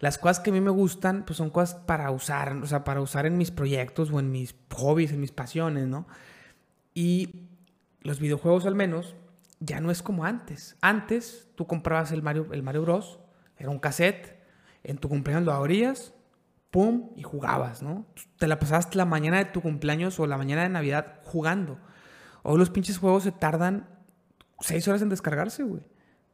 Las cosas que a mí me gustan, pues son cosas para usar, o sea, para usar en mis proyectos o en mis hobbies, en mis pasiones, ¿no? Y los videojuegos al menos ya no es como antes. Antes tú comprabas el Mario, el Mario Bros, era un cassette, en tu cumpleaños lo abrías, pum, y jugabas, ¿no? Te la pasabas la mañana de tu cumpleaños o la mañana de Navidad jugando. Hoy los pinches juegos se tardan seis horas en descargarse, güey.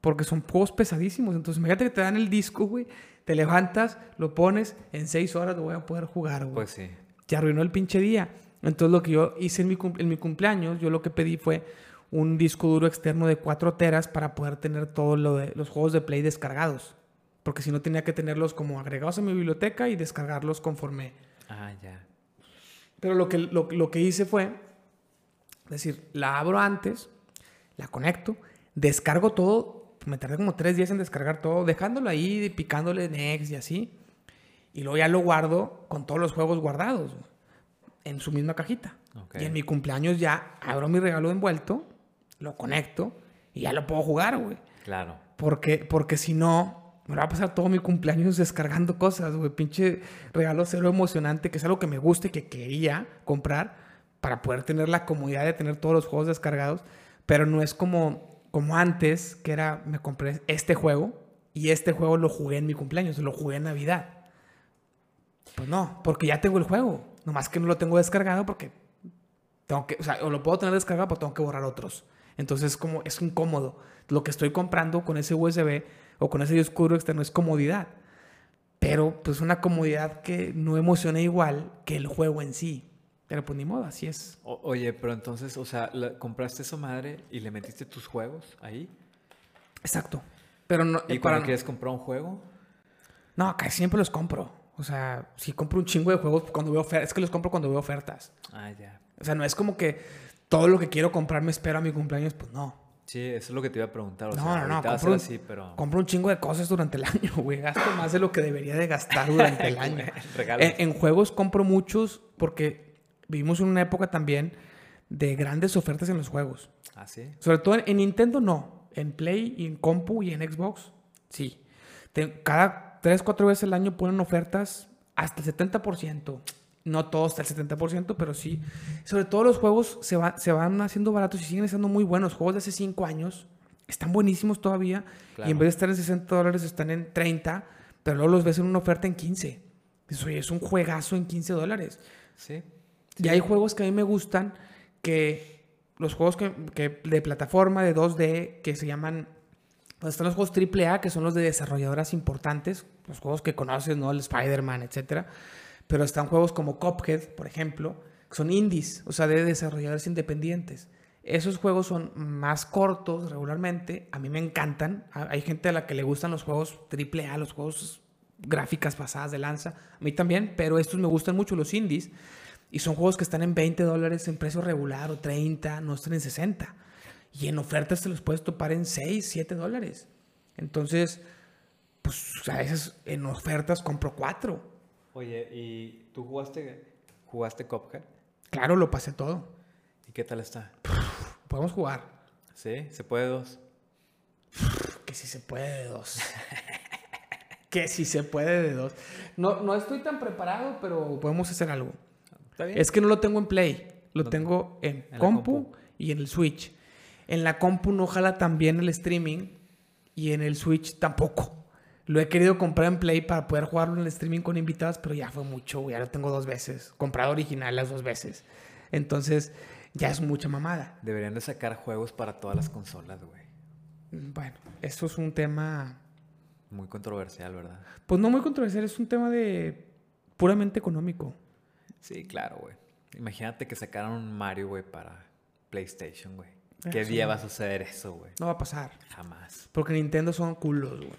Porque son juegos pesadísimos. Entonces, imagínate que te dan el disco, güey. Te levantas, lo pones, en seis horas lo voy a poder jugar, güey Pues sí. te arruinó el pinche día. Entonces lo que yo hice en mi, en mi cumpleaños, yo lo que pedí fue un disco duro externo de 4 teras para poder tener todos lo de, los juegos de Play descargados. Porque si no tenía que tenerlos como agregados a mi biblioteca y descargarlos conforme. Ah, ya. Pero lo que, lo, lo que hice fue, es decir, la abro antes, la conecto, descargo todo, me tardé como 3 días en descargar todo, dejándolo ahí, picándole next y así. Y luego ya lo guardo con todos los juegos guardados güey, en su misma cajita. Y en mi cumpleaños ya abro mi regalo envuelto, lo conecto y ya lo puedo jugar, güey. Claro. Porque, porque si no, me va a pasar todo mi cumpleaños [laughs] descargando cosas, güey. Pinche regalo cero emocionante, que es algo que me gusta y que quería comprar para poder tener la comodidad de tener todos los juegos descargados. Pero no es como, como antes, que era, me compré este juego y este juego lo jugué en mi cumpleaños, lo jugué en Navidad. Pues no, porque ya tengo el juego. Nomás que no lo tengo descargado porque tengo que, o sea, o lo puedo tener descargado, pero tengo que borrar otros. Entonces, como es incómodo. Lo que estoy comprando con ese USB o con ese disco duro externo es comodidad. Pero, pues, una comodidad que no emociona igual que el juego en sí. Pero, pues, ni modo, así es. oye, pero entonces, o sea, compraste esa madre y le metiste tus juegos ahí. Exacto. Pero no, ¿Y cuando quieres comprar un juego? No, casi siempre los compro. O sea, si compro un chingo de juegos cuando veo ofertas, es que los compro cuando veo ofertas. Ah, ya. O sea, no es como que todo lo que quiero comprar me espero a mi cumpleaños, pues no. Sí, eso es lo que te iba a preguntar. no, no, no, compro un, pero... compro un chingo de cosas durante el [laughs] año, güey. Gasto más de lo que debería de gastar durante el [laughs] año. en, en, juegos compro muchos porque vivimos en una época también de grandes ofertas en los juegos. Ah, sí. Sobre todo en, Nintendo no. En Play y en Compu y en Xbox, sí. cada 3, 4 veces al año ponen ofertas hasta el 70%. No todos hasta el 70%, pero sí. Sobre todo los juegos se, se van haciendo baratos y siguen estando muy buenos. Juegos de hace 5 años están buenísimos todavía. Y en vez de estar en 60 dólares, están en 30. Pero luego los ves en una oferta en 15. Eso es un juegazo en 15 dólares. Sí. Y hay juegos que a mí me gustan que los juegos que, que de plataforma de 2D que se llaman pues están los juegos AAA, que son los de desarrolladoras importantes, los juegos que conoces, ¿no? El Spider-Man, etcétera. Pero están juegos como Cuphead, por ejemplo, que son indies, o sea, de desarrolladores independientes. Esos juegos son más cortos regularmente. A mí me encantan. Hay gente a la que le gustan los juegos AAA, los juegos gráficas pasadas de lanza. A mí también, pero estos me gustan mucho, los indies. Y son juegos que están en 20 dólares en precio regular o 30, no están en 60. Y en ofertas te los puedes topar en 6, 7 dólares. Entonces, pues a veces en ofertas compro 4. Oye, ¿y tú jugaste, jugaste Cuphead? Claro, lo pasé todo. ¿Y qué tal está? Podemos jugar. ¿Sí? ¿Se puede dos? que si se puede de dos. [laughs] que si se puede de dos. No, no estoy tan preparado, pero podemos hacer algo. Es que no lo tengo en Play. Lo tengo en, compu, y en el Switch. En la compu no jala también el streaming y en el Switch tampoco. Lo he querido comprar en Play para poder jugarlo en el streaming con invitados, pero ya fue mucho, ya lo tengo dos veces. Comprado original las dos veces. Entonces, ya es mucha mamada. Deberían de sacar juegos para todas las consolas, güey. Bueno, eso es un tema... Muy controversial, ¿verdad? Pues no muy controversial, es un tema de puramente económico. Sí, claro, güey. Imagínate que sacaran un Mario, güey, para PlayStation, güey. ¿Qué día va a suceder eso, güey? No va a pasar. Jamás. Porque Nintendo son culos, güey.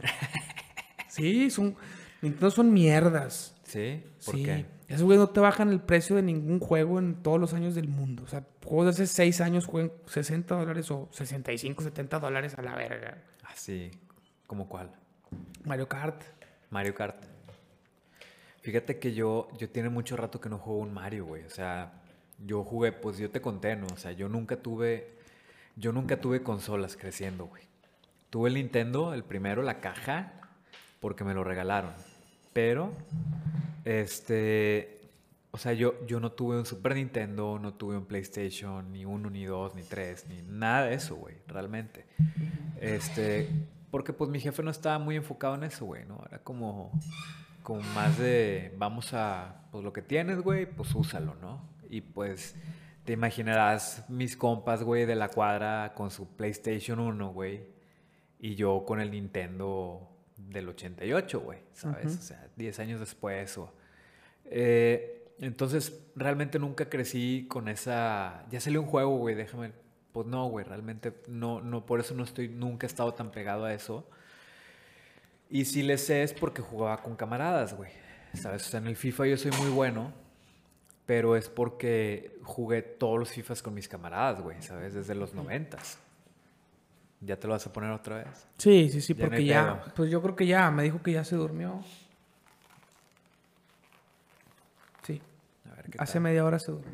[laughs] sí, son. Nintendo son mierdas. ¿Sí? ¿Por sí. qué? Esos güey no te bajan el precio de ningún juego en todos los años del mundo. O sea, juegos de hace 6 años juegan 60 dólares o 65, 70 dólares a la verga. Ah, sí. ¿Cómo cuál? Mario Kart. Mario Kart. Fíjate que yo, yo tiene mucho rato que no juego un Mario, güey. O sea, yo jugué, pues yo te conté, ¿no? O sea, yo nunca tuve yo nunca tuve consolas creciendo, güey. Tuve el Nintendo, el primero, la caja, porque me lo regalaron. Pero, este, o sea, yo, yo no tuve un Super Nintendo, no tuve un PlayStation, ni uno, ni dos, ni tres, ni nada de eso, güey, realmente. Este, porque pues mi jefe no estaba muy enfocado en eso, güey, ¿no? Era como, como más de, vamos a, pues lo que tienes, güey, pues úsalo, ¿no? Y pues te imaginarás mis compas, güey, de la cuadra con su PlayStation 1, güey. Y yo con el Nintendo del 88, güey, ¿sabes? O sea, 10 años después o... Eh, entonces, realmente nunca crecí con esa... Ya salió un juego, güey, déjame... Pues no, güey, realmente no, no, por eso no estoy, nunca he estado tan pegado a eso. Y si le sé es porque jugaba con camaradas, güey. ¿Sabes? O sea, en el FIFA yo soy muy bueno pero es porque jugué todos los FIFAs con mis camaradas, güey, ¿sabes? Desde los noventas. ¿Ya te lo vas a poner otra vez? Sí, sí, sí, porque ya, pues yo creo que ya, me dijo que ya se durmió. Sí. A ver, ¿qué Hace media hora se durmió.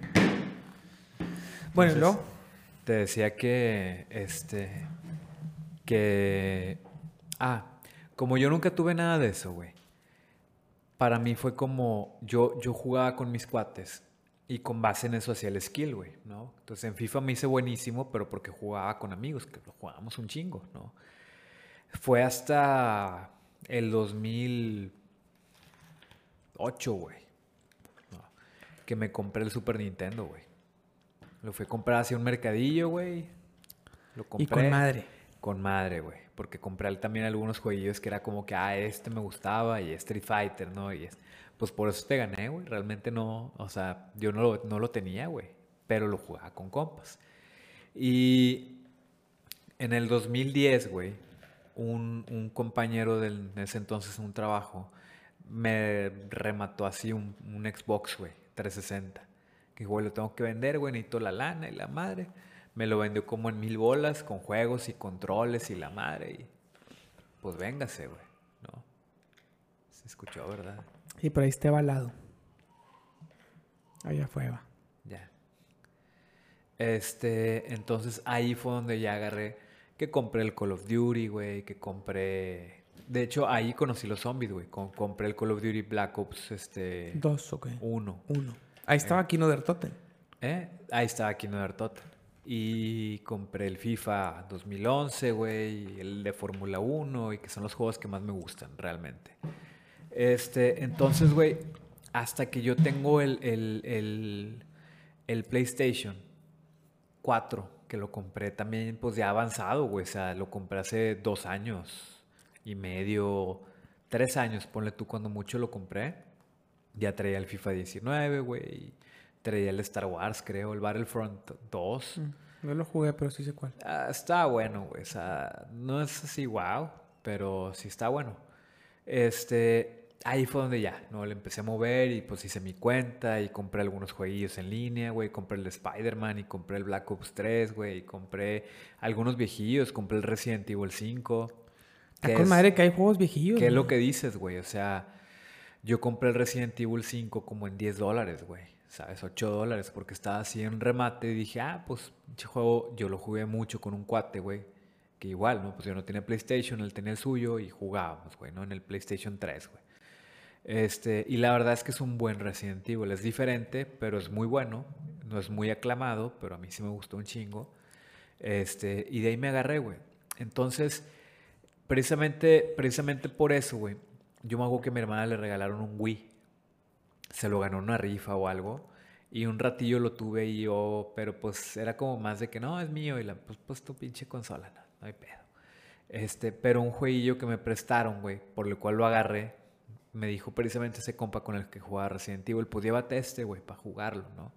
Bueno. Te decía que, este, que, ah, como yo nunca tuve nada de eso, güey para mí fue como yo, yo jugaba con mis cuates y con base en eso hacía el skill, güey, ¿no? Entonces en FIFA me hice buenísimo, pero porque jugaba con amigos, que lo jugábamos un chingo, ¿no? Fue hasta el 2008, güey. No, que me compré el Super Nintendo, güey. Lo fui a comprar hacia un mercadillo, güey. Lo compré. Y con madre. Con madre, güey. Porque compré también algunos jueguillos que era como que, ah, este me gustaba y Street Fighter, ¿no? Y es, pues por eso te gané, güey. Realmente no, o sea, yo no lo, no lo tenía, güey. Pero lo jugaba con compas. Y en el 2010, güey, un, un compañero del, en ese entonces en un trabajo me remató así un, un Xbox, güey, 360. Que, güey, lo tengo que vender, güey, necesito la lana y la madre. Me lo vendió como en mil bolas, con juegos y controles y la madre. Y pues véngase, güey, ¿no? Se escuchó, ¿verdad? Y por ahí está balado. Allá fue, va. Ya. Este, entonces ahí fue donde ya agarré que compré el Call of Duty, güey, que compré... De hecho, ahí conocí los zombies, güey. Com- compré el Call of Duty Black Ops, este... Dos, ok. Uno. Uno. Ahí estaba Kino der Totem. ¿Eh? Ahí estaba aquí en Total. Y compré el FIFA 2011, güey, el de Fórmula 1, y que son los juegos que más me gustan, realmente. Este, entonces, güey, hasta que yo tengo el, el, el, PlayStation 4, que lo compré también, pues ya avanzado, güey, o sea, lo compré hace dos años y medio, tres años, ponle tú cuando mucho lo compré. Ya traía el FIFA 19, güey. Traía el Star Wars, creo, el Battlefront 2. No lo jugué, pero sí sé cuál. Ah, está bueno, güey. O sea, no es así wow, pero sí está bueno. Este, ahí fue donde ya, ¿no? Le empecé a mover y pues hice mi cuenta y compré algunos jueguillos en línea, güey. Compré el de Spider-Man y compré el Black Ops 3, güey. Y compré algunos viejillos, compré el Resident Evil 5. Está que con madre que hay juegos viejillos. ¿Qué es lo que dices, güey? O sea, yo compré el Resident Evil 5 como en 10 dólares, güey. ¿Sabes? 8 dólares porque estaba así en remate y dije, ah, pues, pinche juego, yo lo jugué mucho con un cuate, güey. Que igual, ¿no? Pues yo no tenía PlayStation, él tenía el suyo y jugábamos, güey, ¿no? En el PlayStation 3, güey. Este, y la verdad es que es un buen Resident Evil. Es diferente, pero es muy bueno. No es muy aclamado, pero a mí sí me gustó un chingo. Este, y de ahí me agarré, güey. Entonces, precisamente, precisamente por eso, güey. Yo me hago que mi hermana le regalaron un Wii. Se lo ganó una rifa o algo. Y un ratillo lo tuve y yo, pero pues era como más de que no, es mío. Y la, pues, pues tu pinche consola, no, hay pedo. Este, pero un jueguillo que me prestaron, güey, por el cual lo agarré, me dijo precisamente ese compa con el que jugaba Resident Evil, pues llévate este, güey, para jugarlo, ¿no?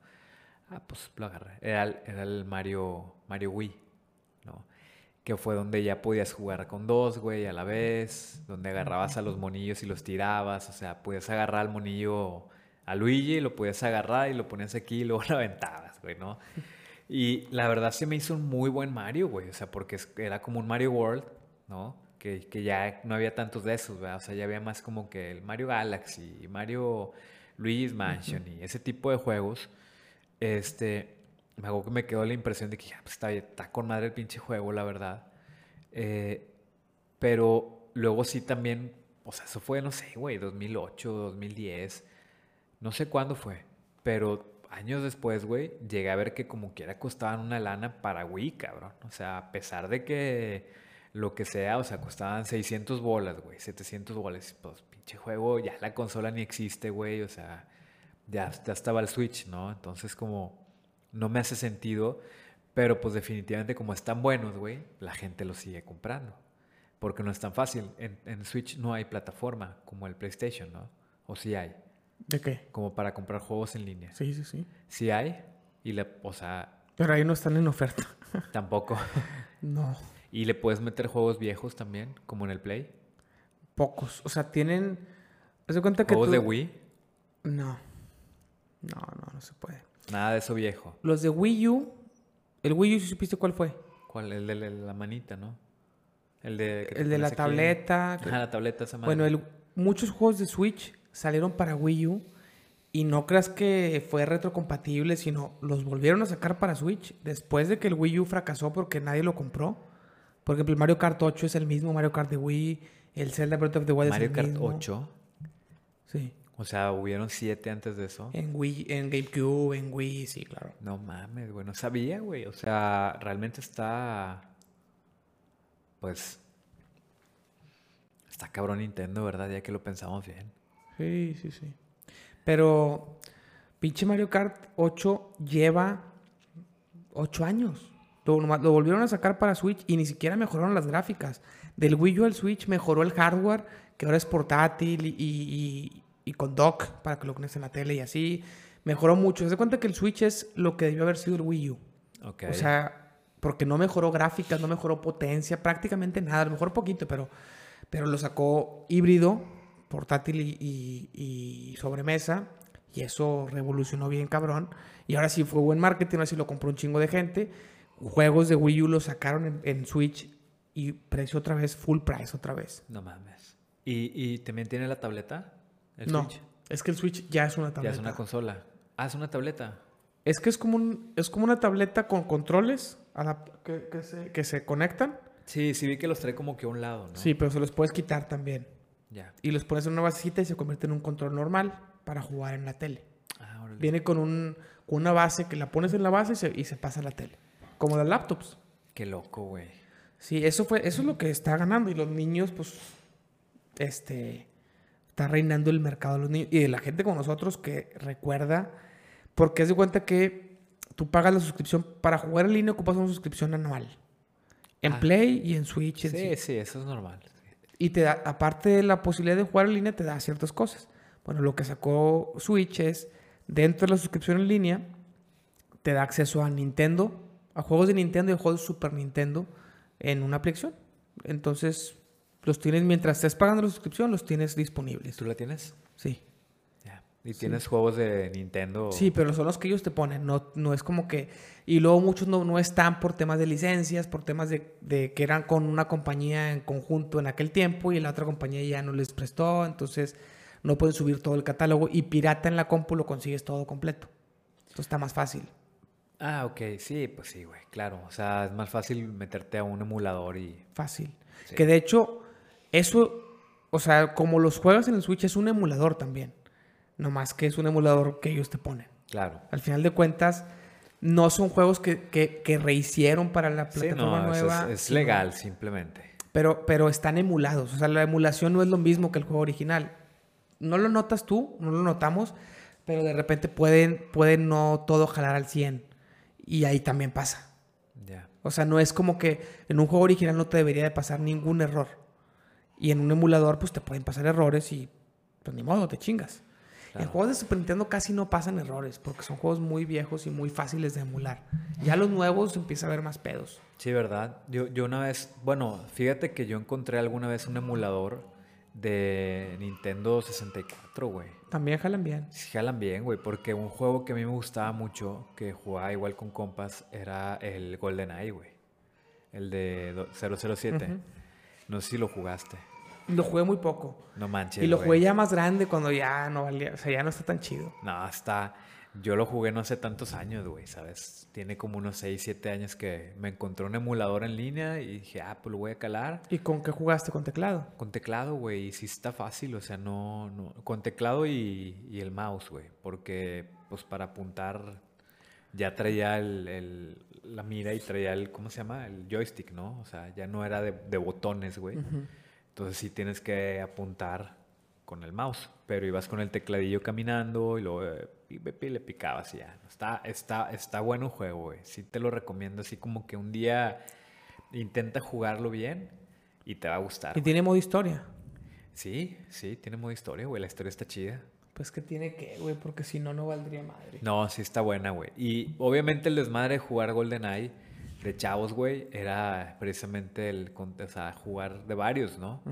Ah, pues lo agarré. Era era el Mario, Mario Wii, ¿no? Que fue donde ya podías jugar con dos, güey, a la vez, donde agarrabas a los monillos y los tirabas, o sea, podías agarrar al monillo a Luigi, lo podías agarrar y lo ponías aquí y luego [laughs] lo aventabas, güey, ¿no? Y la verdad se me hizo un muy buen Mario, güey, o sea, porque era como un Mario World, ¿no? Que, que ya no había tantos de esos, ¿verdad? O sea, ya había más como que el Mario Galaxy, y Mario Luigi's Mansion y ese tipo de juegos. Este, me hago que me quedó la impresión de que ya, pues, está, está con madre el pinche juego, la verdad. Eh, pero luego sí también, o sea, eso fue, no sé, güey, 2008, 2010, no sé cuándo fue, pero años después, güey, llegué a ver que como quiera costaban una lana para Wii, cabrón. O sea, a pesar de que lo que sea, o sea, costaban 600 bolas, güey, 700 bolas, pues pinche juego, ya la consola ni existe, güey, o sea, ya, ya estaba el Switch, ¿no? Entonces como no me hace sentido, pero pues definitivamente como están buenos, güey, la gente los sigue comprando. Porque no es tan fácil. En, en Switch no hay plataforma como el PlayStation, ¿no? O sí hay, ¿De qué? como para comprar juegos en línea. Sí, sí, sí. Sí hay, y le, o sea, Pero ahí no están en oferta. [laughs] tampoco. No. y le puedes meter juegos viejos también, como en el Play. Pocos. O sea, tienen. Haz de cuenta que. Juegos tú- de Wii, No. No, no, no se puede. nada de eso viejo. Los de Wii U. El Wii U, ¿sí supiste cuál fue? ¿Cuál? El de la- manita, ¿no? El de, El de la tableta. que- Ajá, la tableta esa madre. Bueno, el- muchos juegos de Switch salieron para Wii U y no creas que fue retrocompatible, sino los volvieron a sacar para Switch después de que el Wii U fracasó porque nadie lo compró. Por ejemplo, el Mario Kart 8 es el mismo Mario Kart de Wii, el Zelda Breath of the Wild Mario es el Kart mismo. 8. Sí, O sea, hubieron siete antes de eso. en Wii, en GameCube, en Wii, sí, claro. No mames, güey, no sabía, güey. O sea, realmente está. Pues. Está cabrón Nintendo, ¿verdad? Ya que lo pensamos bien. Sí, sí, sí. Pero pinche Mario Kart 8 lleva 8 años. Lo, volvieron a sacar para Switch y ni siquiera mejoraron las gráficas. Del Wii U al Switch mejoró el hardware, que ahora es portátil y, y- y con dock para que lo conectes en la tele y así. Mejoró mucho. Se da cuenta que el Switch es lo que debió haber sido el Wii U. Ok. O sea, porque no mejoró gráficas, no mejoró potencia, prácticamente nada, a lo mejor poquito, pero, pero lo sacó híbrido, portátil y, y- y sobremesa, y eso revolucionó bien cabrón. Y ahora sí fue buen marketing, ahora sí lo compró un chingo de gente. Juegos de Wii U lo sacaron en, en Switch y precio otra vez, full price otra vez. no mames. ¿Y, y también tiene la tableta? ¿El no, Switch? es que el Switch ya es una Ya tableta. es una consola. Ah, es una tableta. Es que es como, un, es como una tableta con controles que se, que se conectan. Sí, sí vi que los trae como que a un lado, ¿no? Sí, pero se los puedes quitar también. Ya. Y los pones en una basecita y se convierte en un control normal para jugar en la tele. Ah, órale. Viene con, un, con una base que la pones en la base y se, y se pasa a la tele. Como las laptops. Qué loco, güey. Sí, eso fue, eso es lo que está ganando. Y los niños, pues, este, está reinando el mercado de los niños. Y de la gente como nosotros que recuerda, porque es de cuenta que tú pagas la suscripción, para jugar en línea ocupas una suscripción anual. En Ah. Play y en Switch. en Sí, sí, eso es normal. Y te da, aparte de la posibilidad de jugar en línea, te da ciertas cosas. Bueno, lo que sacó Switch es, dentro de la suscripción en línea, te da acceso a Nintendo, a juegos de Nintendo y a juegos de Super Nintendo en una aplicación. Entonces, los tienes, mientras estés pagando la suscripción, los tienes disponibles. ¿Tú la tienes? Sí. ¿Y tienes juegos de Nintendo? Sí, pero son los que ellos te ponen. No, no es como que. Y luego muchos no, no están por temas de licencias, por temas de, de que eran con una compañía en conjunto en aquel tiempo y la otra compañía ya no les prestó. Entonces no pueden subir todo el catálogo. Y pirata en la compu lo consigues todo completo. Entonces está más fácil. Ah, ok. Sí, pues sí, güey. Claro. O sea, es más fácil meterte a un emulador y... Fácil. Sí. Que de hecho, eso. O sea, como los juegas en el Switch, es un emulador también. No más que es un emulador que ellos te ponen. Claro. Al final de cuentas, no son juegos que, que, que rehicieron para la Sí, plataforma no, eso nueva. es, es sino- legal simplemente. Pero, pero están emulados. O sea, la emulación no es lo mismo que el juego original. No lo notas tú, no lo notamos, pero de repente pueden, pueden no todo jalar al 100. Y ahí también pasa. Ya. O sea, no es como que en un juego original no te debería de pasar ningún error. Y en un emulador, pues te pueden pasar errores y pues ni modo, te chingas. En Claro. juegos de Super Nintendo casi no pasan errores, porque son juegos muy viejos y muy fáciles de emular. Ya los nuevos empieza a haber más pedos. Sí, ¿verdad? Yo, yo una vez, bueno, fíjate que yo encontré alguna vez un emulador de Nintendo 64, güey. También jalan bien. Sí, jalan bien, güey, porque un juego que a mí me gustaba mucho, que jugaba igual con compas, era el GoldenEye, güey. El de do- 007. Ujú. No sé si lo jugaste. Lo jugué muy poco. No manches, y lo güey. jugué ya más grande cuando ya no valía, o sea, ya no está tan chido. No, hasta... Yo lo jugué no hace tantos años, güey, ¿sabes? Tiene como unos 6, 7 años que me encontré un emulador en línea y dije, ah, pues lo voy a calar. ¿Y con qué jugaste con teclado? Con teclado, güey, y sí está fácil, o sea, no, no, con teclado y, y el mouse, güey, porque pues para apuntar ya traía el, el- la mira y traía el, ¿cómo se llama? El joystick, ¿no? O sea, ya no era de, de botones, güey. Ujú. Entonces sí tienes que apuntar con el mouse, pero ibas con el tecladillo caminando y luego eh, le picabas y ya. Está, está, está bueno el juego, güey. Sí te lo recomiendo, así como que un día intenta jugarlo bien y te va a gustar. Y tiene modo historia. Sí, sí, tiene modo historia, güey. La historia está chida. Pues que tiene que, güey, porque si no, no valdría madre. No, sí está buena, güey. Y obviamente el desmadre de jugar GoldenEye de chavos, güey, era precisamente el, o sea, jugar de varios, ¿no?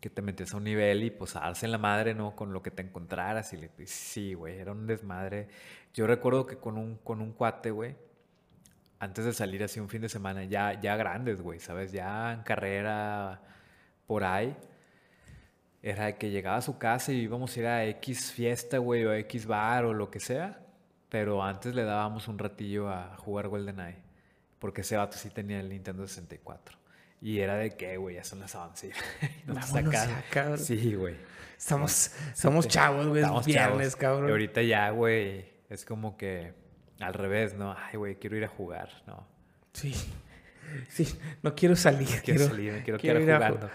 Que te metías a un nivel y pues a darse en la madre, ¿no? Con lo que te encontraras y le, y sí, güey, era un desmadre. Yo recuerdo que con un, con un cuate, güey, antes de salir así un fin de semana, ya, ya grandes, güey, ¿sabes? Ya en carrera por ahí. Era que llegaba a su casa y íbamos a ir a X fiesta, güey, o a X bar o lo que sea. Pero antes le dábamos un ratillo a jugar GoldenEye. Porque ese vato sí tenía el Nintendo 64. Y era de que, güey, ya son las 11. [laughs] Nos Vámonos sacan. ya, cabrón. Sí, güey. Estamos, somos [laughs] chavos, güey. Es Estamos viernes, chavos. cabrón. Y ahorita ya, güey, es como que al revés, ¿no? Ay, güey, quiero ir a jugar, ¿no? Sí. Sí, no quiero salir. quiero, salir, me quiero, quedar jugando.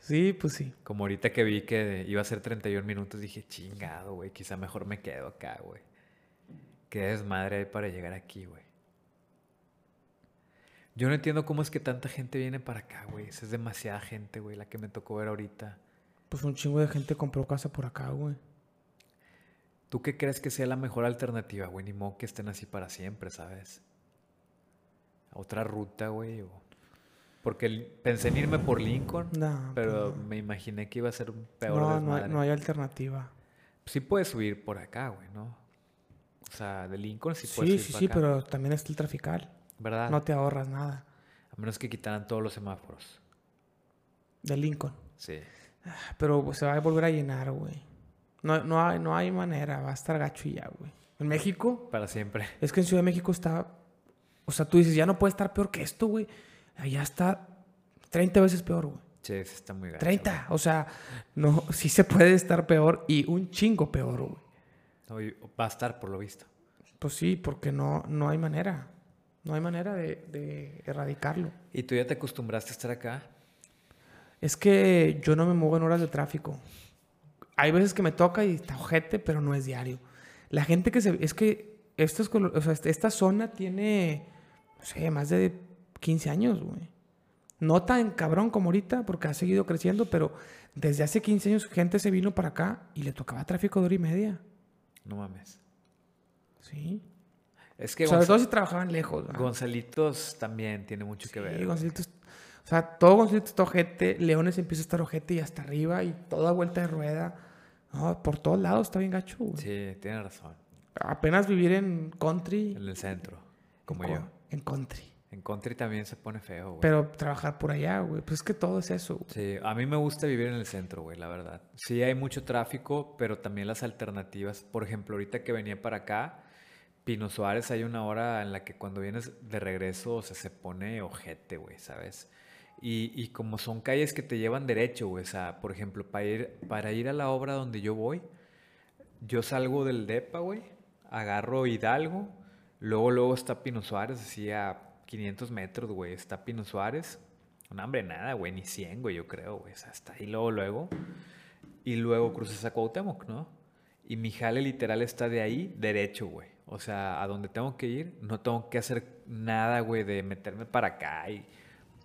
Sí, pues sí. Como ahorita que vi que iba a ser 31 minutos, dije, chingado, güey, quizá mejor me quedo acá, güey. Qué desmadre hay para llegar aquí, güey. Yo no entiendo cómo es que tanta gente viene para acá, güey. Esa es demasiada gente, güey, la que me tocó ver ahorita. Pues un chingo de gente compró casa por acá, güey. ¿Tú qué crees que sea la mejor alternativa, güey? Ni modo que estén así para siempre, ¿sabes? otra ruta, güey. Porque pensé en irme por Lincoln, pero pues me imaginé que iba a ser un peor no, no hay, no hay, alternativa. Sí puedes subir por acá, güey, ¿no? O sea, de Lincoln sí puedes subir Sí, sí, sí, pero también está el trafical. ¿Verdad? No te ahorras nada. A menos que quitaran todos los semáforos. De Lincoln. Sí. Ah, pero se va a volver a llenar, güey. No, no, hay, no hay manera, va a estar gacho y ya, güey. En México. Para siempre. Es que en Ciudad de México está o sea, tú dices, ya no puede estar peor que esto, güey. Allá está 30 veces peor, güey. Sí, está muy grande. 30. O sea, no, [laughs] sí se puede estar peor y un chingo peor, güey. va a estar, por lo visto. Pues sí, porque no, no hay manera. No hay manera de, de erradicarlo. ¿Y tú ya te acostumbraste a estar acá? Es que yo no me muevo en horas de tráfico. Hay veces que me toca y está ojete, pero no es diario. La gente que se... Es que esto o sea, esta zona tiene no sé, más de 15 años, güey. No tan cabrón como ahorita, porque ha seguido creciendo, pero desde hace 15 años gente se vino para acá y le tocaba tráfico de hora y media. No mames. Sí. Es que Sobre todo si trabajaban lejos. Gonzalitos también tiene mucho que ver. Sí, Gonzalitos. O sea, todo Gonzalitos está ojete, Leones empieza a estar ojete y hasta arriba y toda vuelta de rueda. No, por todos lados está bien gacho. Güey. Sí, tiene razón. Apenas vivir en country. En el centro, como yo. En country. En country también se pone feo, güey. Pero trabajar por allá, güey. Pues es que todo es eso. Sí, a mí me gusta vivir en el centro, güey, la verdad. Sí hay mucho tráfico, pero también las alternativas. Por ejemplo, ahorita que venía para acá, Pino Suárez hay una hora en la que cuando vienes de regreso, o se pone ojete, güey, ¿sabes? Y, y, como son calles que te llevan derecho, güey. O sea, por ejemplo, para ir, para ir a la obra donde yo voy, yo salgo del DEPA, güey, agarro Hidalgo Luego, luego está Pino Suárez, así a 500 metros, güey. Está Pino Suárez. No, hombre, nada, güey, ni 100, güey, yo creo, güey. O sea, está ahí luego, luego. Y luego cruzas a Cuauhtémoc, ¿no? Y mi jale literal está de ahí derecho, güey. O sea, a donde tengo que ir, no tengo que hacer nada, güey, de meterme para acá y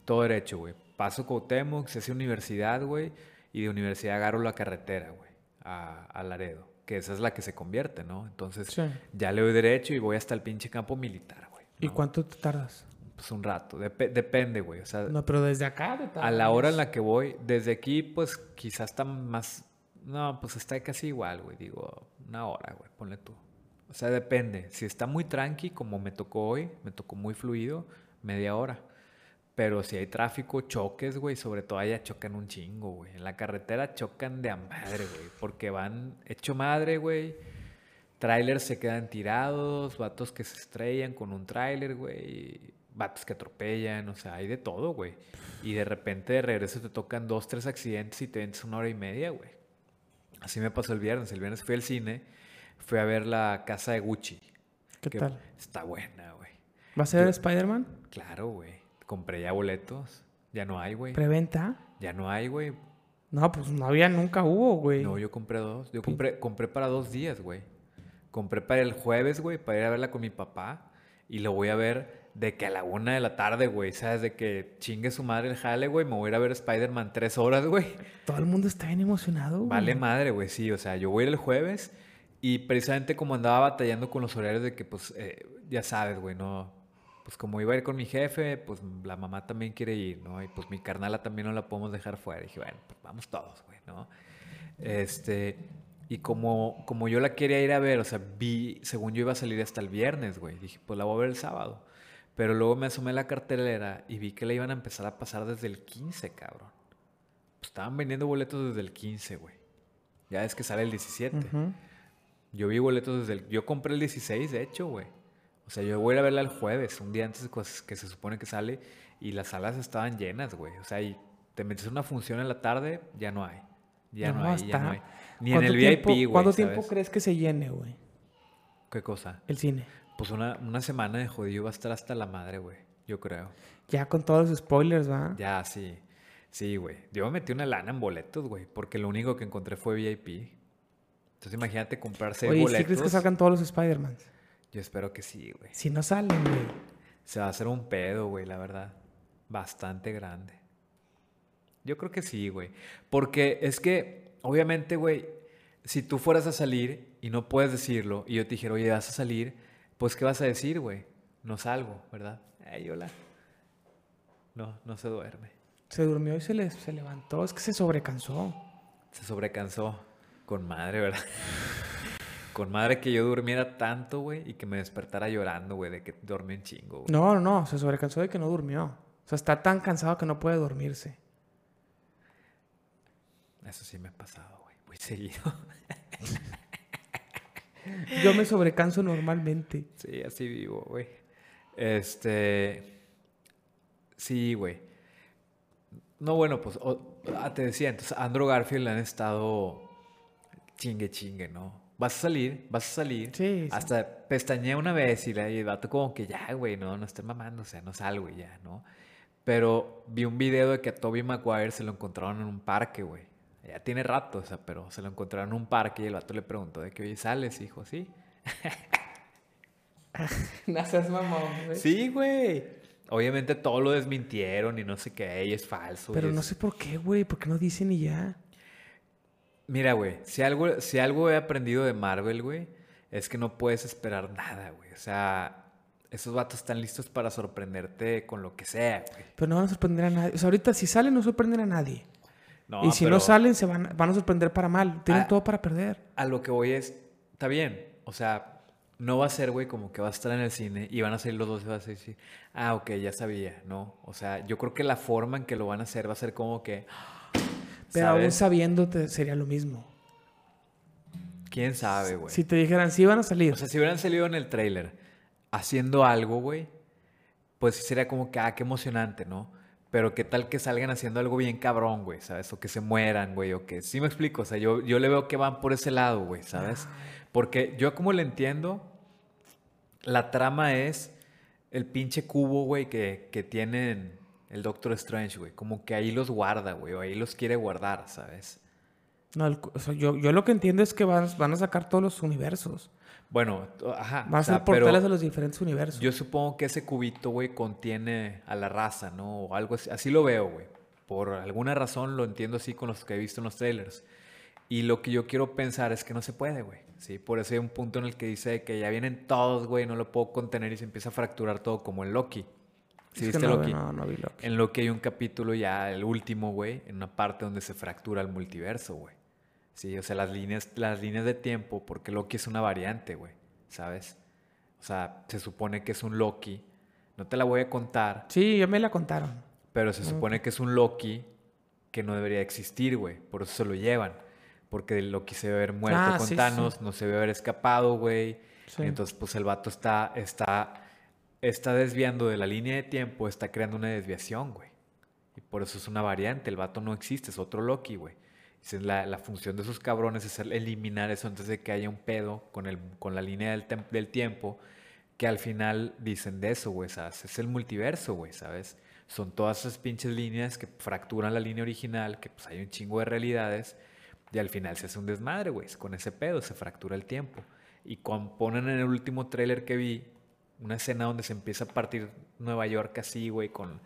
todo derecho, güey. Paso Cuauhtémoc, se hace universidad, güey, y de universidad agarro la carretera, güey, a, a Laredo que esa es la que se convierte, ¿no? Entonces ya le doy derecho y voy hasta el pinche campo militar, güey. ¿Y cuánto te tardas? Pues un rato, depende, güey. O sea, no, pero desde acá. a la hora en la que voy, desde aquí, pues quizás está más. No, pues está casi igual, güey. Digo, una hora, güey, ponle tú. O sea, depende. Si está muy tranqui, como me tocó hoy, me tocó muy fluido, media hora. Pero si hay tráfico, choques, güey, sobre todo allá chocan un chingo, güey. En la carretera chocan de a madre, güey, porque van hecho madre, güey. Trailers se quedan tirados, vatos que se estrellan con un trailer, güey. Vatos que atropellan, o sea, hay de todo, güey. Y de repente de regreso te tocan dos, tres accidentes y te vendes una hora y media, güey. Así me pasó el viernes. El viernes fui al cine, fui a ver la casa de Gucci. ¿Qué tal? Está buena, güey. ¿Va a ver Spider-Man? Claro, güey. Compré ya boletos. Ya no hay, güey. ¿Preventa? Ya no hay, güey. No, pues no había, nunca hubo, güey. No, yo compré dos. Yo compré, compré para dos días, güey. Compré para el jueves, güey, para ir a verla con mi papá. Y lo voy a ver de que a la una de la tarde, güey. ¿Sabes? De que chingue su madre el jale, güey. Me voy a ir a ver Spider-Man tres horas, güey. Todo el mundo está bien emocionado, güey. Vale madre, güey, sí. O sea, yo voy el jueves. Y precisamente como andaba batallando con los horarios de que, pues, eh, ya sabes, güey, no pues como iba a ir con mi jefe, pues la mamá también quiere ir, ¿no? Y pues mi carnala también no la podemos dejar fuera. Dije, bueno, pues vamos todos, güey, ¿no? Este, y como, como yo la quería ir a ver, o sea, vi, según yo iba a salir hasta el viernes, güey. Dije, pues la voy a ver el sábado. Pero luego me asomé a la cartelera y vi que la iban a empezar a pasar desde el 15, cabrón. Pues estaban vendiendo boletos desde el 15, güey. Ya es que sale el 17. Yo vi boletos desde el... Yo compré el 16, de hecho, güey. O sea, yo voy a ir a verla el jueves, un día antes que se supone que sale, y las salas estaban llenas, güey. O sea, y te metes una función en la tarde, ya no hay. Ya no, hay, ya no hay. Ni en el VIP, güey. ¿Cuánto tiempo crees que se llene, güey? ¿Qué cosa? El cine. Pues una, una semana de jodido va a estar hasta la madre, güey. yo creo. Ya con todos los spoilers, ¿va? Ya, sí. Sí, güey. Yo me metí una lana en boletos, güey, porque lo único que encontré fue VIP. Entonces imagínate comprarse Oye, ¿sí boletos. crees que salgan todos los Spider-Man? Yo espero que sí, güey. Si no salen, güey. Se va a hacer un pedo, güey, la verdad. Bastante grande. Yo creo que sí, güey. Porque es que, obviamente, güey, si tú fueras a salir y no puedes decirlo, y yo te dijera, oye, vas a salir, pues, ¿qué vas a decir, güey? No salgo, ¿verdad? Ay, hola. No, no se duerme. Se durmió y se, le, se levantó. Es que se sobrecansó. Se sobrecansó. Con madre, ¿verdad? [laughs] Con madre que yo durmiera tanto, güey, y que me despertara llorando, güey, de que dormí un chingo, güey. No, no, no. Se sobrecansó de que no durmió. O sea, está tan cansado que no puede dormirse. Eso sí me ha pasado, güey. Muy seguido. [laughs] Yo me sobrecanso normalmente. Sí, así vivo, güey. Este. Sí, güey. No, bueno, pues ah, te decía, entonces Andrew Garfield le han estado chingue, chingue, ¿no? Vas a salir, vas a salir. Sí, sí. Hasta pestañea una vez y, el vato como que ya, güey, no, no estés mamando, o sea, no salgo y ya, ¿no? Pero vi un video de que a Toby Maguire se lo encontraron en un parque, güey. Ya tiene rato, o sea, pero se lo encontraron en un parque y el vato le preguntó de que, oye, ¿sales, hijo? Sí. [laughs] No seas mamón, güey. Sí, güey. Obviamente todo lo desmintieron y no sé qué, y es falso. y Pero no sé por qué, güey. ¿Por qué no dicen y ya? Mira, güey, si algo, si algo he aprendido de Marvel, güey, es que no puedes esperar nada, güey. O sea, esos vatos están listos para sorprenderte con lo que sea, güey. Pero no van a sorprender a nadie. O sea, ahorita si salen no sorprenden a nadie. No, y si pero no salen, se van, van a sorprender para mal. Tienen Ah. todo para perder. A lo que voy es, está bien, o sea, no va a ser, güey, como que vas a estar en el cine y van a salir los dos y vas a decir, ah, ok, ya sabía, ¿no? O sea, yo creo que la forma en que lo van a hacer va a ser como que, Pero aún sabiéndote sería lo mismo. ¿Quién sabe, güey? Si te dijeran, sí van a salir. O sea, si hubieran salido en el tráiler haciendo algo, güey, pues sería como que, ah, qué emocionante, ¿no? Pero qué tal que salgan haciendo algo bien cabrón, güey, ¿sabes? O que se mueran, güey, o que... Sí me explico, o sea, yo, yo le veo que van por ese lado, güey, ¿sabes? Porque yo como le entiendo, la trama es el pinche cubo, güey, que, que tienen el Doctor Strange, güey. Como que ahí los guarda, güey, o ahí los quiere guardar, ¿sabes? No, el o sea, yo, yo lo que entiendo es que van, van a sacar todos los universos. Bueno, ajá. Van a ser portales de los diferentes universos. Yo supongo que ese cubito, güey, contiene a la raza, ¿no? O algo así. Así lo veo, güey. Por alguna razón lo entiendo así con los que he visto en los trailers. Y lo que yo quiero pensar es que no se puede, güey. Sí, por eso hay un punto en el que dice que ya vienen todos, güey, no lo puedo contener y se empieza a fracturar todo como en Loki. ¿Sí Es que viste no, Loki? No, no vi Loki. En Loki hay un capítulo ya, el último, güey, en una parte donde se fractura el multiverso, güey. Sí, o sea, las líneas, las líneas de tiempo, porque Loki es una variante, güey, ¿sabes? O sea, se supone que es un Loki. No te la voy a contar, Sí, ya me la contaron. pero se supone que es un Loki que no debería existir, güey. Por eso se lo llevan. Porque el Loki se debe haber muerto Ah, con sí, Thanos, sí. no se debe haber escapado, güey. Sí. Entonces, pues el vato está, está, está desviando de la línea de tiempo, está creando una desviación, güey. Y por eso es una variante. El vato no existe, es otro Loki, güey. La, la función de esos cabrones es el- eliminar eso antes de que haya un pedo con, la línea del, tiempo. Que al final dicen de eso, güey. ¿sabes? Es el multiverso, güey, ¿sabes? Son todas esas pinches líneas que fracturan la línea original, que pues hay un chingo de realidades. Y al final se hace un desmadre, güey. Con ese pedo se fractura el tiempo. Y con, ponen en el último tráiler que vi una escena donde se empieza a partir Nueva York así, güey, con...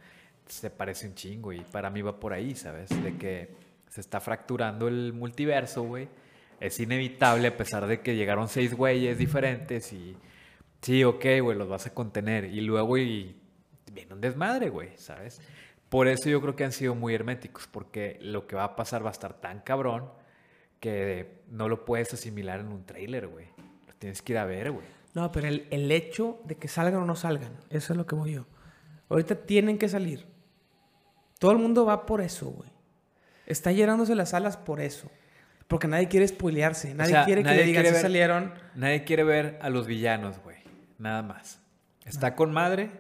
Se parece un chingo y para mí va por ahí, ¿sabes? De que se está fracturando el multiverso, güey. Es inevitable a pesar de que llegaron seis güeyes diferentes y... Sí, ok, güey, los vas a contener. Y luego y viene un desmadre, güey, ¿sabes? Por eso yo creo que han sido muy herméticos, porque lo que va a pasar va a estar tan cabrón que no lo puedes asimilar en un tráiler, güey. Lo tienes que ir a ver, güey. No, pero el, el hecho de que salgan o no salgan, eso es lo que voy yo. Ahorita tienen que salir. Todo el mundo va por eso, güey. Está llenándose las salas por eso. Porque nadie quiere spoilearse. Nadie sea, quiere que nadie le digan quiere si ver- salieron. Nadie quiere ver a los villanos, güey. Nada más. Está con madre.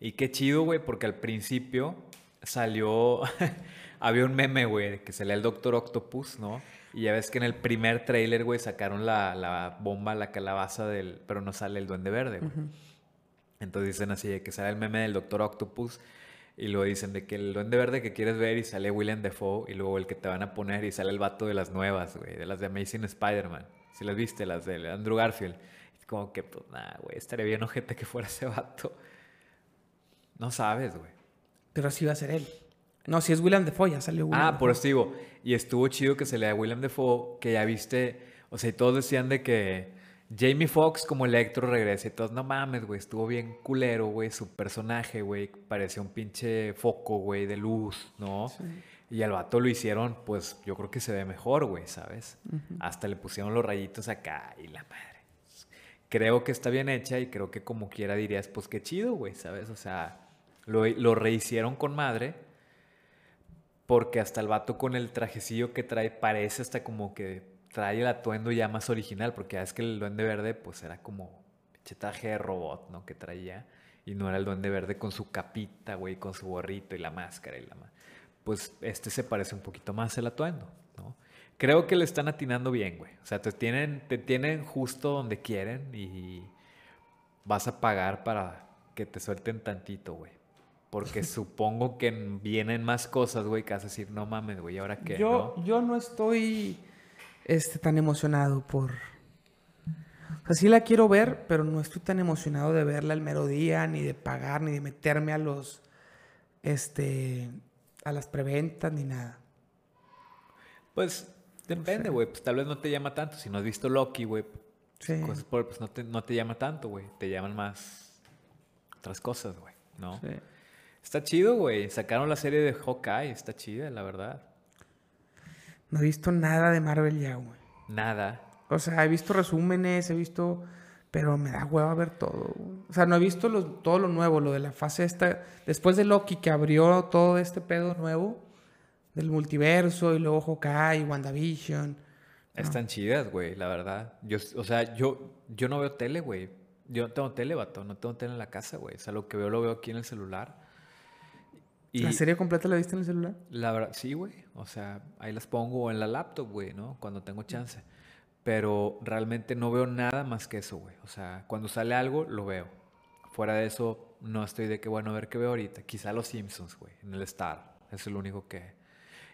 Y qué chido, güey, porque al principio salió. [laughs] Había un meme, güey, que salía el Doctor Octopus, ¿no? Y ya ves que en el primer tráiler, güey, sacaron la, la bomba, la calabaza del. Pero no sale el Duende Verde, güey. Entonces dicen así de que sale el meme del Doctor Octopus y luego dicen de que el duende verde que quieres ver y sale William Defoe y luego el que te van a poner y sale el vato de las nuevas, güey, de las de Amazing Spider-Man. Si las viste, las de Andrew Garfield. Y como que, pues, nada, güey, estaría bien ojete que fuera ese vato. No sabes, güey. Pero así va a ser él. No, si es William Defoe, ya salió William Ah, por eso digo. Y estuvo chido que se le a William Defoe, que ya viste, o sea, y todos decían de que Jamie Foxx como Electro regresa y todos, no mames, güey, estuvo bien culero, güey, su personaje, güey, parecía un pinche foco, güey, de luz, ¿no? Y al vato lo hicieron, pues yo creo que se ve mejor, güey, ¿sabes? Hasta le pusieron los rayitos acá y la madre. Creo que está bien hecha y creo que como quiera dirías, pues qué chido, güey, ¿sabes? O sea, lo, lo rehicieron con madre porque hasta el vato con el trajecillo que trae parece hasta como que trae el atuendo ya más original, porque ya es que el duende verde pues era como pinche traje de robot, ¿no? Que traía. Y no era el duende verde con su capita, güey, con su gorrito y la máscara y la Pues este se parece un poquito más al atuendo, ¿no? Creo que le están atinando bien, güey. O sea, te tienen, te tienen justo donde quieren y vas a pagar para que te suelten tantito, güey. Porque [laughs] supongo que vienen más cosas, güey, que vas a decir, no mames, güey, ¿ahora qué? Yo yo no estoy este, tan emocionado por... O sea, sí la quiero ver, pero no estoy tan emocionado de verla el mero día, ni de pagar, ni de meterme a los... Este... A las preventas, ni nada. Pues depende, güey. Pues tal vez no te llama tanto. Si no has visto Loki, güey. Sí. pues no te, no te llama tanto, güey. Te llaman más otras cosas, güey. ¿No? Sí. Está chido, güey. Sacaron la serie de Hawkeye. Está chida, la verdad. No he visto nada de Marvel ya, güey. Nada. O sea, he visto resúmenes, he visto... Pero me da hueva ver todo. O sea, no he visto todo lo nuevo, lo de la fase esta... Después de Loki que abrió todo este pedo nuevo del multiverso y luego Hawkeye, WandaVision. Están chidas, güey, la verdad. Yo, o sea, yo, yo no veo tele, güey. Yo no tengo tele, vato. No tengo tele en la casa, güey. O sea, lo que veo lo veo aquí en el celular. ¿La serie completa la viste en el celular? La verdad, sí, güey. O sea, ahí las pongo en la laptop, güey, ¿no? Cuando tengo chance. Pero realmente no veo nada más que eso, güey. O sea, cuando sale algo, lo veo. Fuera de eso, no estoy de que, bueno, a ver qué veo ahorita. Quizá los Simpsons, güey, en el Star. Eso es lo único que...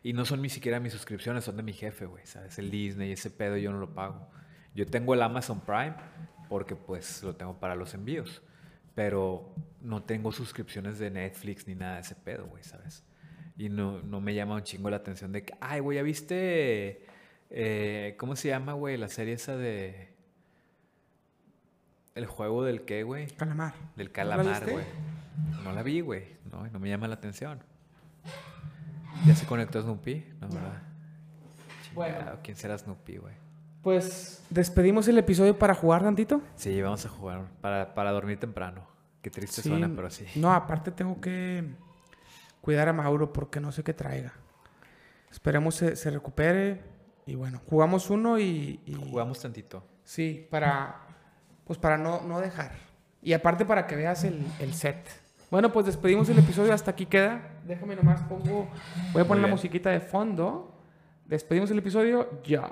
Y no son ni siquiera mis suscripciones, son de mi jefe, güey. ¿Sabes? El Disney, ese pedo yo no lo pago. Yo tengo el Amazon Prime porque pues lo tengo para los envíos. Pero no tengo suscripciones de Netflix ni nada de ese pedo, güey, ¿sabes? Y no, no me llama un chingo la atención de que, ay, güey, ¿ya viste? Eh, ¿Cómo se llama, güey? La serie esa de... El juego del qué, güey? Calamar. Del calamar, güey. No la vi, güey. No, no me llama la atención. ¿Ya se conectó Snoopy? No, ¿verdad? Bueno. ¿Quién será Snoopy, güey? Pues despedimos el episodio para jugar tantito. Sí, vamos a jugar para, para dormir temprano. Qué triste suena, pero sí. No, aparte tengo que cuidar a Mauro porque no sé qué traiga. Esperemos se, se recupere y bueno, jugamos uno y, Jugamos tantito. Sí, para pues para no, no dejar. Y aparte para que veas el, el, set. Bueno, pues despedimos el episodio, hasta aquí queda. Déjame nomás pongo, voy a poner la musiquita de fondo. Despedimos el episodio, ya.